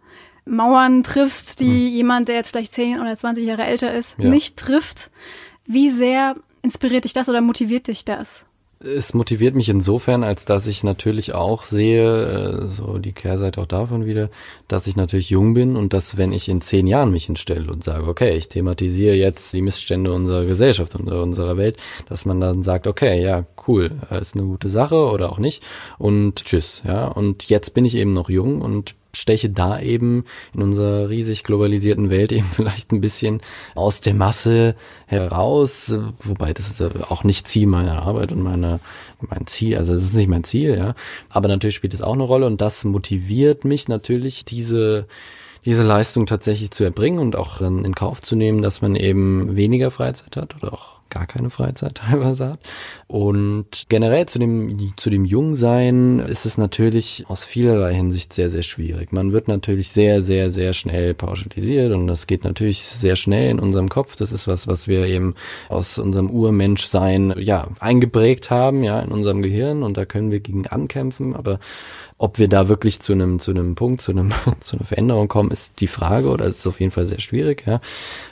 Mauern triffst, die hm. jemand, der jetzt vielleicht 10 oder 20 Jahre älter ist, ja. nicht trifft. Wie sehr inspiriert dich das oder motiviert dich das? Es motiviert mich insofern, als dass ich natürlich auch sehe, äh, so die Kehrseite auch davon wieder, dass ich natürlich jung bin und dass, wenn ich in zehn Jahren mich hinstelle und sage, okay, ich thematisiere jetzt die Missstände unserer Gesellschaft und unserer Welt, dass man dann sagt, okay, ja, cool, ist eine gute Sache oder auch nicht und tschüss, ja. Und jetzt bin ich eben noch jung und steche da eben in unserer riesig globalisierten Welt eben vielleicht ein bisschen aus der Masse heraus, wobei das auch nicht Ziel meiner Arbeit und meiner mein Ziel, also es ist nicht mein Ziel, ja, aber natürlich spielt es auch eine Rolle und das motiviert mich natürlich diese diese Leistung tatsächlich zu erbringen und auch dann in Kauf zu nehmen, dass man eben weniger Freizeit hat oder auch gar keine Freizeit teilweise hat. Und generell zu dem, zu dem Jungsein ist es natürlich aus vielerlei Hinsicht sehr, sehr schwierig. Man wird natürlich sehr, sehr, sehr schnell pauschalisiert und das geht natürlich sehr schnell in unserem Kopf. Das ist was, was wir eben aus unserem Urmenschsein, ja, eingeprägt haben, ja, in unserem Gehirn und da können wir gegen ankämpfen, aber ob wir da wirklich zu einem, zu einem Punkt, zu einem, zu einer Veränderung kommen, ist die Frage oder ist es auf jeden Fall sehr schwierig, ja.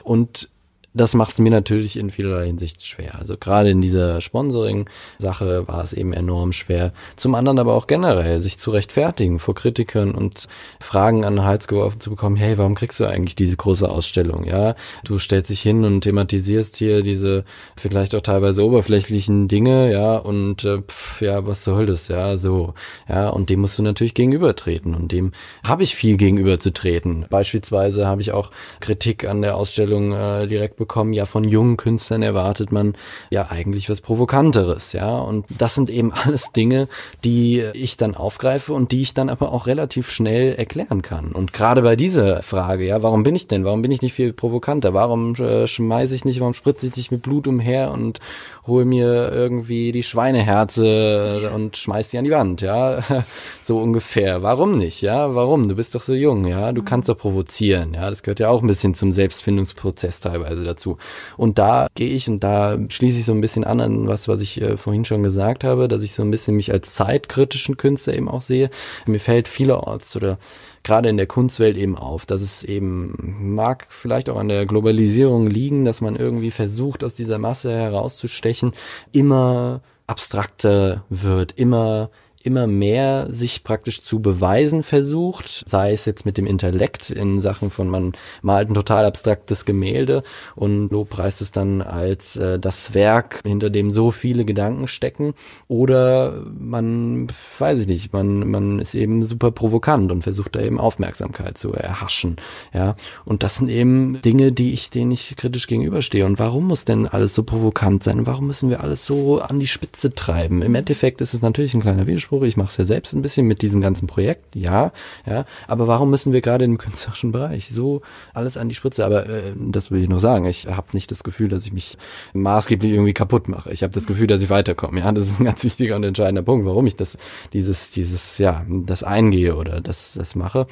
Und das macht es mir natürlich in vielerlei Hinsicht schwer. Also gerade in dieser Sponsoring-Sache war es eben enorm schwer. Zum anderen aber auch generell, sich zu rechtfertigen vor Kritikern und Fragen an den Hals geworfen zu bekommen, hey, warum kriegst du eigentlich diese große Ausstellung? Ja, du stellst dich hin und thematisierst hier diese vielleicht auch teilweise oberflächlichen Dinge, ja, und äh, pf, ja, was soll das? Ja, so. Ja, und dem musst du natürlich gegenübertreten und dem habe ich viel gegenüberzutreten. Beispielsweise habe ich auch Kritik an der Ausstellung äh, direkt bekommen, ja, von jungen Künstlern erwartet man ja eigentlich was Provokanteres, ja. Und das sind eben alles Dinge, die ich dann aufgreife und die ich dann aber auch relativ schnell erklären kann. Und gerade bei dieser Frage, ja, warum bin ich denn? Warum bin ich nicht viel provokanter? Warum äh, schmeiße ich nicht, warum spritze ich nicht mit Blut umher und hole mir irgendwie die Schweineherze und schmeiß die an die Wand, ja? so ungefähr. Warum nicht, ja? Warum? Du bist doch so jung, ja? Du kannst doch provozieren, ja? Das gehört ja auch ein bisschen zum Selbstfindungsprozess teilweise dazu. Und da gehe ich und da schließe ich so ein bisschen an an was, was ich äh, vorhin schon gesagt habe, dass ich so ein bisschen mich als zeitkritischen Künstler eben auch sehe. Mir fällt vielerorts oder gerade in der Kunstwelt eben auf, dass es eben mag vielleicht auch an der Globalisierung liegen, dass man irgendwie versucht, aus dieser Masse herauszustechen, immer abstrakter wird, immer immer mehr sich praktisch zu beweisen versucht, sei es jetzt mit dem Intellekt in Sachen von man malt ein total abstraktes Gemälde und lobpreist es dann als äh, das Werk, hinter dem so viele Gedanken stecken oder man, weiß ich nicht, man, man ist eben super provokant und versucht da eben Aufmerksamkeit zu erhaschen, ja, und das sind eben Dinge, die ich, denen ich kritisch gegenüberstehe und warum muss denn alles so provokant sein? Warum müssen wir alles so an die Spitze treiben? Im Endeffekt ist es natürlich ein kleiner Widerspruch Widerspruch. Ich mache es ja selbst ein bisschen mit diesem ganzen Projekt, ja, ja. Aber warum müssen wir gerade im künstlerischen Bereich so alles an die Spritze? Aber äh, das will ich noch sagen. Ich habe nicht das Gefühl, dass ich mich maßgeblich irgendwie kaputt mache. Ich habe das Gefühl, dass ich weiterkomme. Ja, das ist ein ganz wichtiger und entscheidender Punkt, warum ich das, dieses, dieses, ja, das eingehe oder das, das mache.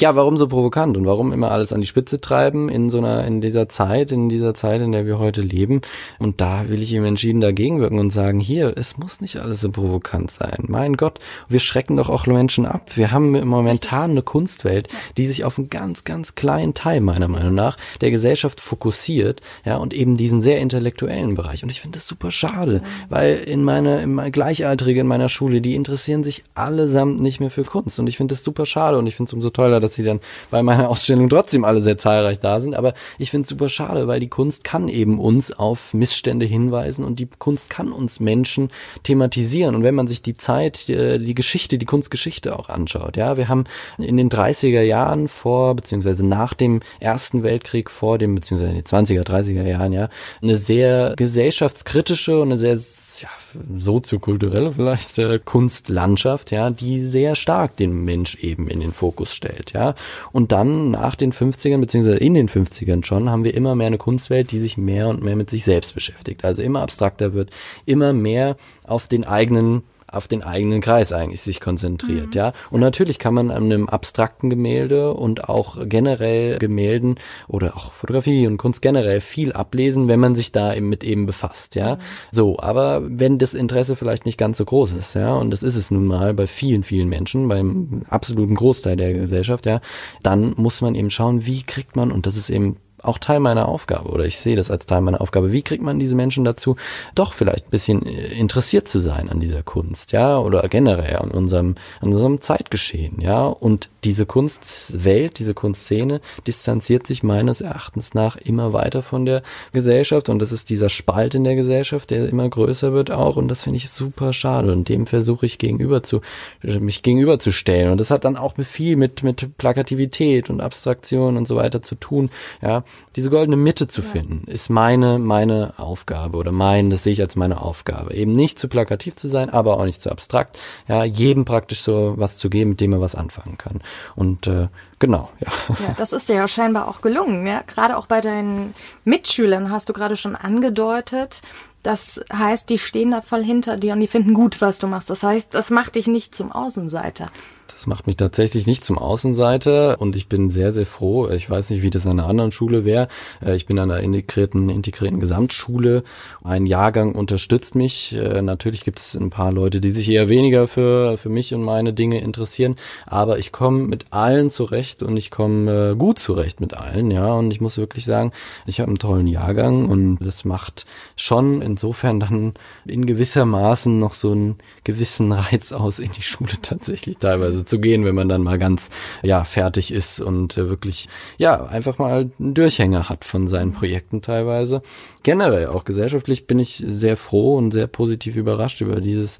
Ja, warum so provokant und warum immer alles an die Spitze treiben in so einer, in dieser Zeit, in dieser Zeit, in der wir heute leben? Und da will ich ihm entschieden dagegen wirken und sagen, hier, es muss nicht alles so provokant sein. Mein Gott, wir schrecken doch auch Menschen ab. Wir haben momentan eine Kunstwelt, die sich auf einen ganz, ganz kleinen Teil, meiner Meinung nach, der Gesellschaft fokussiert, ja, und eben diesen sehr intellektuellen Bereich. Und ich finde das super schade, weil in meiner, in meiner Gleichaltrige in meiner Schule, die interessieren sich allesamt nicht mehr für Kunst. Und ich finde das super schade und ich finde es umso toller, dass sie dann bei meiner Ausstellung trotzdem alle sehr zahlreich da sind. Aber ich finde es super schade, weil die Kunst kann eben uns auf Missstände hinweisen und die Kunst kann uns Menschen thematisieren. Und wenn man sich die Zeit, die, die Geschichte, die Kunstgeschichte auch anschaut, ja, wir haben in den 30er Jahren vor, beziehungsweise nach dem Ersten Weltkrieg, vor dem, beziehungsweise in den 20er, 30er Jahren, ja, eine sehr gesellschaftskritische und eine sehr ja, soziokulturelle vielleicht äh, Kunstlandschaft, ja, die sehr stark den Mensch eben in den Fokus stellt, ja. Und dann nach den 50ern, beziehungsweise in den 50ern schon, haben wir immer mehr eine Kunstwelt, die sich mehr und mehr mit sich selbst beschäftigt. Also immer abstrakter wird, immer mehr auf den eigenen auf den eigenen Kreis eigentlich sich konzentriert, mhm. ja. Und natürlich kann man an einem abstrakten Gemälde und auch generell Gemälden oder auch Fotografie und Kunst generell viel ablesen, wenn man sich da eben mit eben befasst, ja. Mhm. So, aber wenn das Interesse vielleicht nicht ganz so groß ist, ja, und das ist es nun mal bei vielen, vielen Menschen, beim absoluten Großteil der Gesellschaft, ja, dann muss man eben schauen, wie kriegt man, und das ist eben auch Teil meiner Aufgabe oder ich sehe das als Teil meiner Aufgabe. Wie kriegt man diese Menschen dazu, doch vielleicht ein bisschen äh, interessiert zu sein an dieser Kunst, ja, oder generell an unserem, an unserem Zeitgeschehen, ja, und diese Kunstwelt, diese Kunstszene distanziert sich meines Erachtens nach immer weiter von der Gesellschaft und das ist dieser Spalt in der Gesellschaft, der immer größer wird auch und das finde ich super schade und dem versuche ich gegenüber zu, mich gegenüberzustellen und das hat dann auch viel mit, mit Plakativität und Abstraktion und so weiter zu tun, ja, diese goldene Mitte zu finden, ist meine, meine Aufgabe oder mein, das sehe ich als meine Aufgabe. Eben nicht zu plakativ zu sein, aber auch nicht zu abstrakt. Ja, jedem praktisch so was zu geben, mit dem er was anfangen kann. Und äh, genau, ja. Ja, das ist dir ja scheinbar auch gelungen, ja. Gerade auch bei deinen Mitschülern hast du gerade schon angedeutet. Das heißt, die stehen da voll hinter dir und die finden gut, was du machst. Das heißt, das macht dich nicht zum Außenseiter. Das macht mich tatsächlich nicht zum Außenseiter und ich bin sehr, sehr froh. Ich weiß nicht, wie das an einer anderen Schule wäre. Äh, ich bin an einer integrierten, integrierten Gesamtschule. Ein Jahrgang unterstützt mich. Äh, natürlich gibt es ein paar Leute, die sich eher weniger für, für mich und meine Dinge interessieren. Aber ich komme mit allen zurecht und ich komme äh, gut zurecht mit allen, ja. Und ich muss wirklich sagen, ich habe einen tollen Jahrgang und das macht schon insofern dann in gewisser Maßen noch so einen gewissen Reiz aus, in die Schule tatsächlich teilweise zu gehen, wenn man dann mal ganz ja fertig ist und äh, wirklich ja einfach mal einen Durchhänger hat von seinen Projekten teilweise. Generell auch gesellschaftlich bin ich sehr froh und sehr positiv überrascht über dieses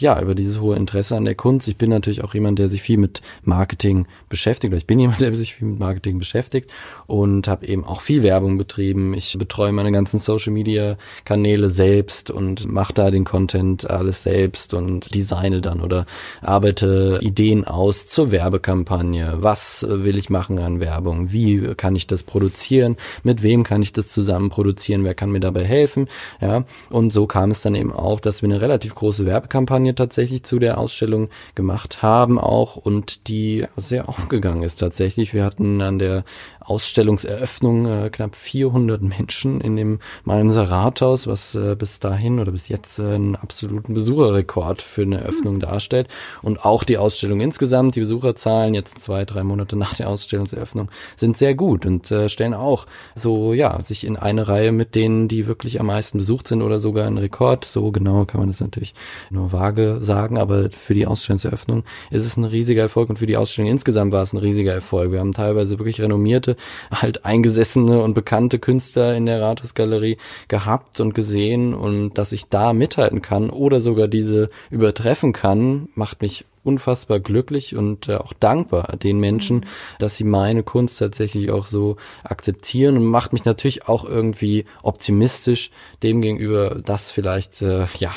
ja, über dieses hohe Interesse an der Kunst. Ich bin natürlich auch jemand, der sich viel mit Marketing beschäftigt. Oder ich bin jemand, der sich viel mit Marketing beschäftigt und habe eben auch viel Werbung betrieben. Ich betreue meine ganzen Social Media Kanäle selbst und mache da den Content alles selbst und designe dann oder arbeite Ideen aus zur Werbekampagne. Was will ich machen an Werbung? Wie kann ich das produzieren? Mit wem kann ich das zusammen produzieren? Wer kann mir dabei helfen? Ja, und so kam es dann eben auch, dass wir eine relativ große Werbekampagne Kampagne tatsächlich zu der Ausstellung gemacht haben auch und die sehr aufgegangen ist tatsächlich. Wir hatten an der Ausstellungseröffnung äh, knapp 400 Menschen in dem Mainzer Rathaus, was äh, bis dahin oder bis jetzt äh, einen absoluten Besucherrekord für eine Eröffnung darstellt. Und auch die Ausstellung insgesamt, die Besucherzahlen jetzt zwei, drei Monate nach der Ausstellungseröffnung sind sehr gut und äh, stellen auch so, ja, sich in eine Reihe mit denen, die wirklich am meisten besucht sind oder sogar einen Rekord. So genau kann man das natürlich nur vage sagen, aber für die Ausstellungseröffnung ist es ein riesiger Erfolg und für die Ausstellung insgesamt war es ein riesiger Erfolg. Wir haben teilweise wirklich renommierte, halt eingesessene und bekannte Künstler in der Rathausgalerie gehabt und gesehen und dass ich da mithalten kann oder sogar diese übertreffen kann, macht mich unfassbar glücklich und äh, auch dankbar den Menschen, mhm. dass sie meine Kunst tatsächlich auch so akzeptieren und macht mich natürlich auch irgendwie optimistisch dem gegenüber, dass vielleicht äh, ja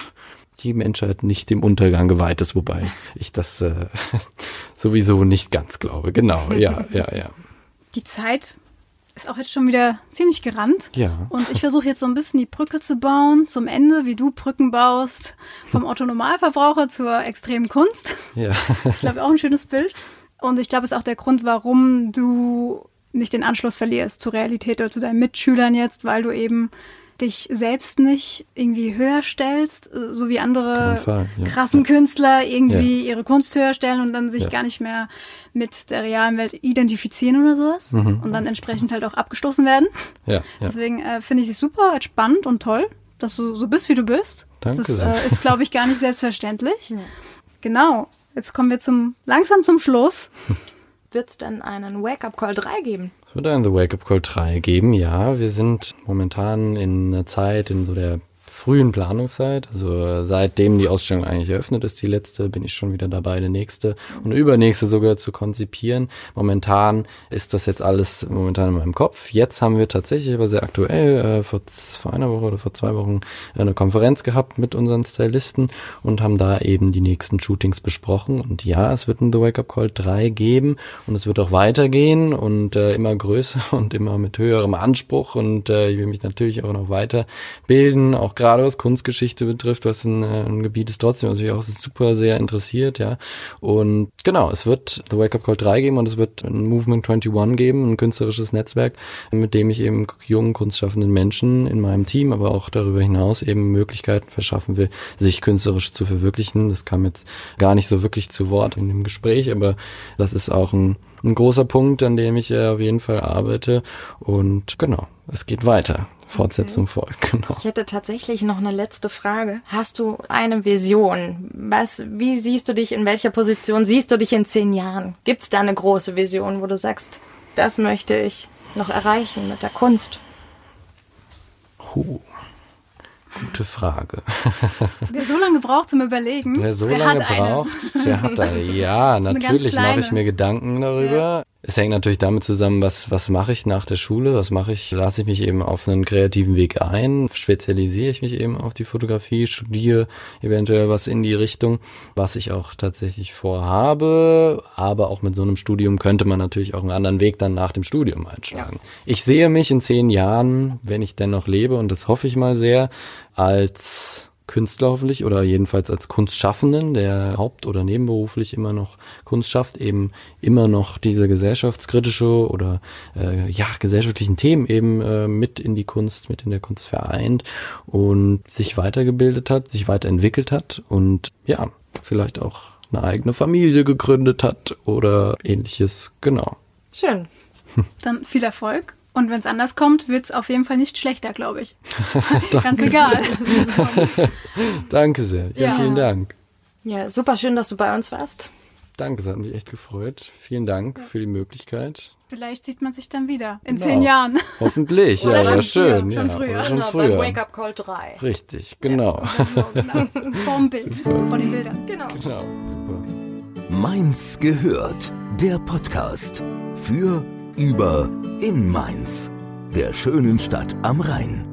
die Menschheit nicht dem Untergang geweiht ist, wobei ich das äh, sowieso nicht ganz glaube. Genau, ja, ja, ja. Die Zeit ist auch jetzt schon wieder ziemlich gerannt. Ja. Und ich versuche jetzt so ein bisschen die Brücke zu bauen zum Ende, wie du Brücken baust, vom Otto Normalverbraucher zur extremen Kunst. Ja. Ich glaube, auch ein schönes Bild. Und ich glaube, es ist auch der Grund, warum du nicht den Anschluss verlierst zur Realität oder zu deinen Mitschülern jetzt, weil du eben dich selbst nicht irgendwie höher stellst, äh, so wie andere Fall, ja. krassen Künstler irgendwie ja. ihre Kunst höher stellen und dann sich ja. gar nicht mehr mit der realen Welt identifizieren oder sowas mhm. und dann entsprechend halt auch abgestoßen werden. Ja, Deswegen äh, finde ich es super spannend und toll, dass du so bist, wie du bist. Danke das äh, ist, glaube ich, gar nicht selbstverständlich. Genau. Jetzt kommen wir zum langsam zum Schluss. Wird es denn einen Wake-up Call 3 geben? Es wird einen The Wake-up Call 3 geben, ja. Wir sind momentan in einer Zeit, in so der frühen Planungszeit. Also seitdem die Ausstellung eigentlich eröffnet ist, die letzte, bin ich schon wieder dabei, eine nächste und übernächste sogar zu konzipieren. Momentan ist das jetzt alles momentan in meinem Kopf. Jetzt haben wir tatsächlich aber sehr aktuell äh, vor, vor einer Woche oder vor zwei Wochen eine Konferenz gehabt mit unseren Stylisten und haben da eben die nächsten Shootings besprochen. Und ja, es wird ein The Wake Up Call 3 geben und es wird auch weitergehen und äh, immer größer und immer mit höherem Anspruch und äh, ich will mich natürlich auch noch weiterbilden, auch gerade was Kunstgeschichte betrifft, was ein, äh, ein Gebiet ist trotzdem natürlich auch super sehr interessiert, ja. Und genau, es wird The Wake Up Call 3 geben und es wird ein Movement 21 geben, ein künstlerisches Netzwerk, mit dem ich eben jungen kunstschaffenden Menschen in meinem Team, aber auch darüber hinaus eben Möglichkeiten verschaffen will, sich künstlerisch zu verwirklichen. Das kam jetzt gar nicht so wirklich zu Wort in dem Gespräch, aber das ist auch ein, ein großer Punkt, an dem ich auf jeden Fall arbeite. Und genau, es geht weiter. Fortsetzung okay. folgt. Genau. Ich hätte tatsächlich noch eine letzte Frage. Hast du eine Vision? Was, wie siehst du dich, in welcher Position siehst du dich in zehn Jahren? Gibt es da eine große Vision, wo du sagst, das möchte ich noch erreichen mit der Kunst? Huh. Gute Frage. Wer so lange braucht zum Überlegen, Wer so lange braucht, der hat da. Ja, natürlich mache ich mir Gedanken darüber. Ja. Es hängt natürlich damit zusammen, was, was mache ich nach der Schule, was mache ich, lasse ich mich eben auf einen kreativen Weg ein, spezialisiere ich mich eben auf die Fotografie, studiere eventuell was in die Richtung, was ich auch tatsächlich vorhabe, aber auch mit so einem Studium könnte man natürlich auch einen anderen Weg dann nach dem Studium einschlagen. Ich sehe mich in zehn Jahren, wenn ich denn noch lebe, und das hoffe ich mal sehr, als Künstler hoffentlich oder jedenfalls als Kunstschaffenden, der haupt- oder nebenberuflich immer noch Kunst schafft, eben immer noch diese gesellschaftskritische oder äh, ja gesellschaftlichen Themen eben äh, mit in die Kunst, mit in der Kunst vereint und sich weitergebildet hat, sich weiterentwickelt hat und ja, vielleicht auch eine eigene Familie gegründet hat oder ähnliches. Genau. Schön. Dann viel Erfolg und wenn es anders kommt, wird es auf jeden Fall nicht schlechter, glaube ich. Ganz egal. Danke sehr. Ja, ja, vielen Dank. Ja, super schön, dass du bei uns warst. Danke, es hat mich echt gefreut. Vielen Dank ja. für die Möglichkeit. Vielleicht sieht man sich dann wieder in genau. zehn Jahren. Hoffentlich, ja, wäre schön. Schon ja, früher. Schon genau, früher. Beim Wake Up Call 3. Richtig, genau. Ja, genau, genau. Vorm Bild, vor den Bildern. Genau. Genau, super. Mainz gehört, der Podcast für über in Mainz, der schönen Stadt am Rhein.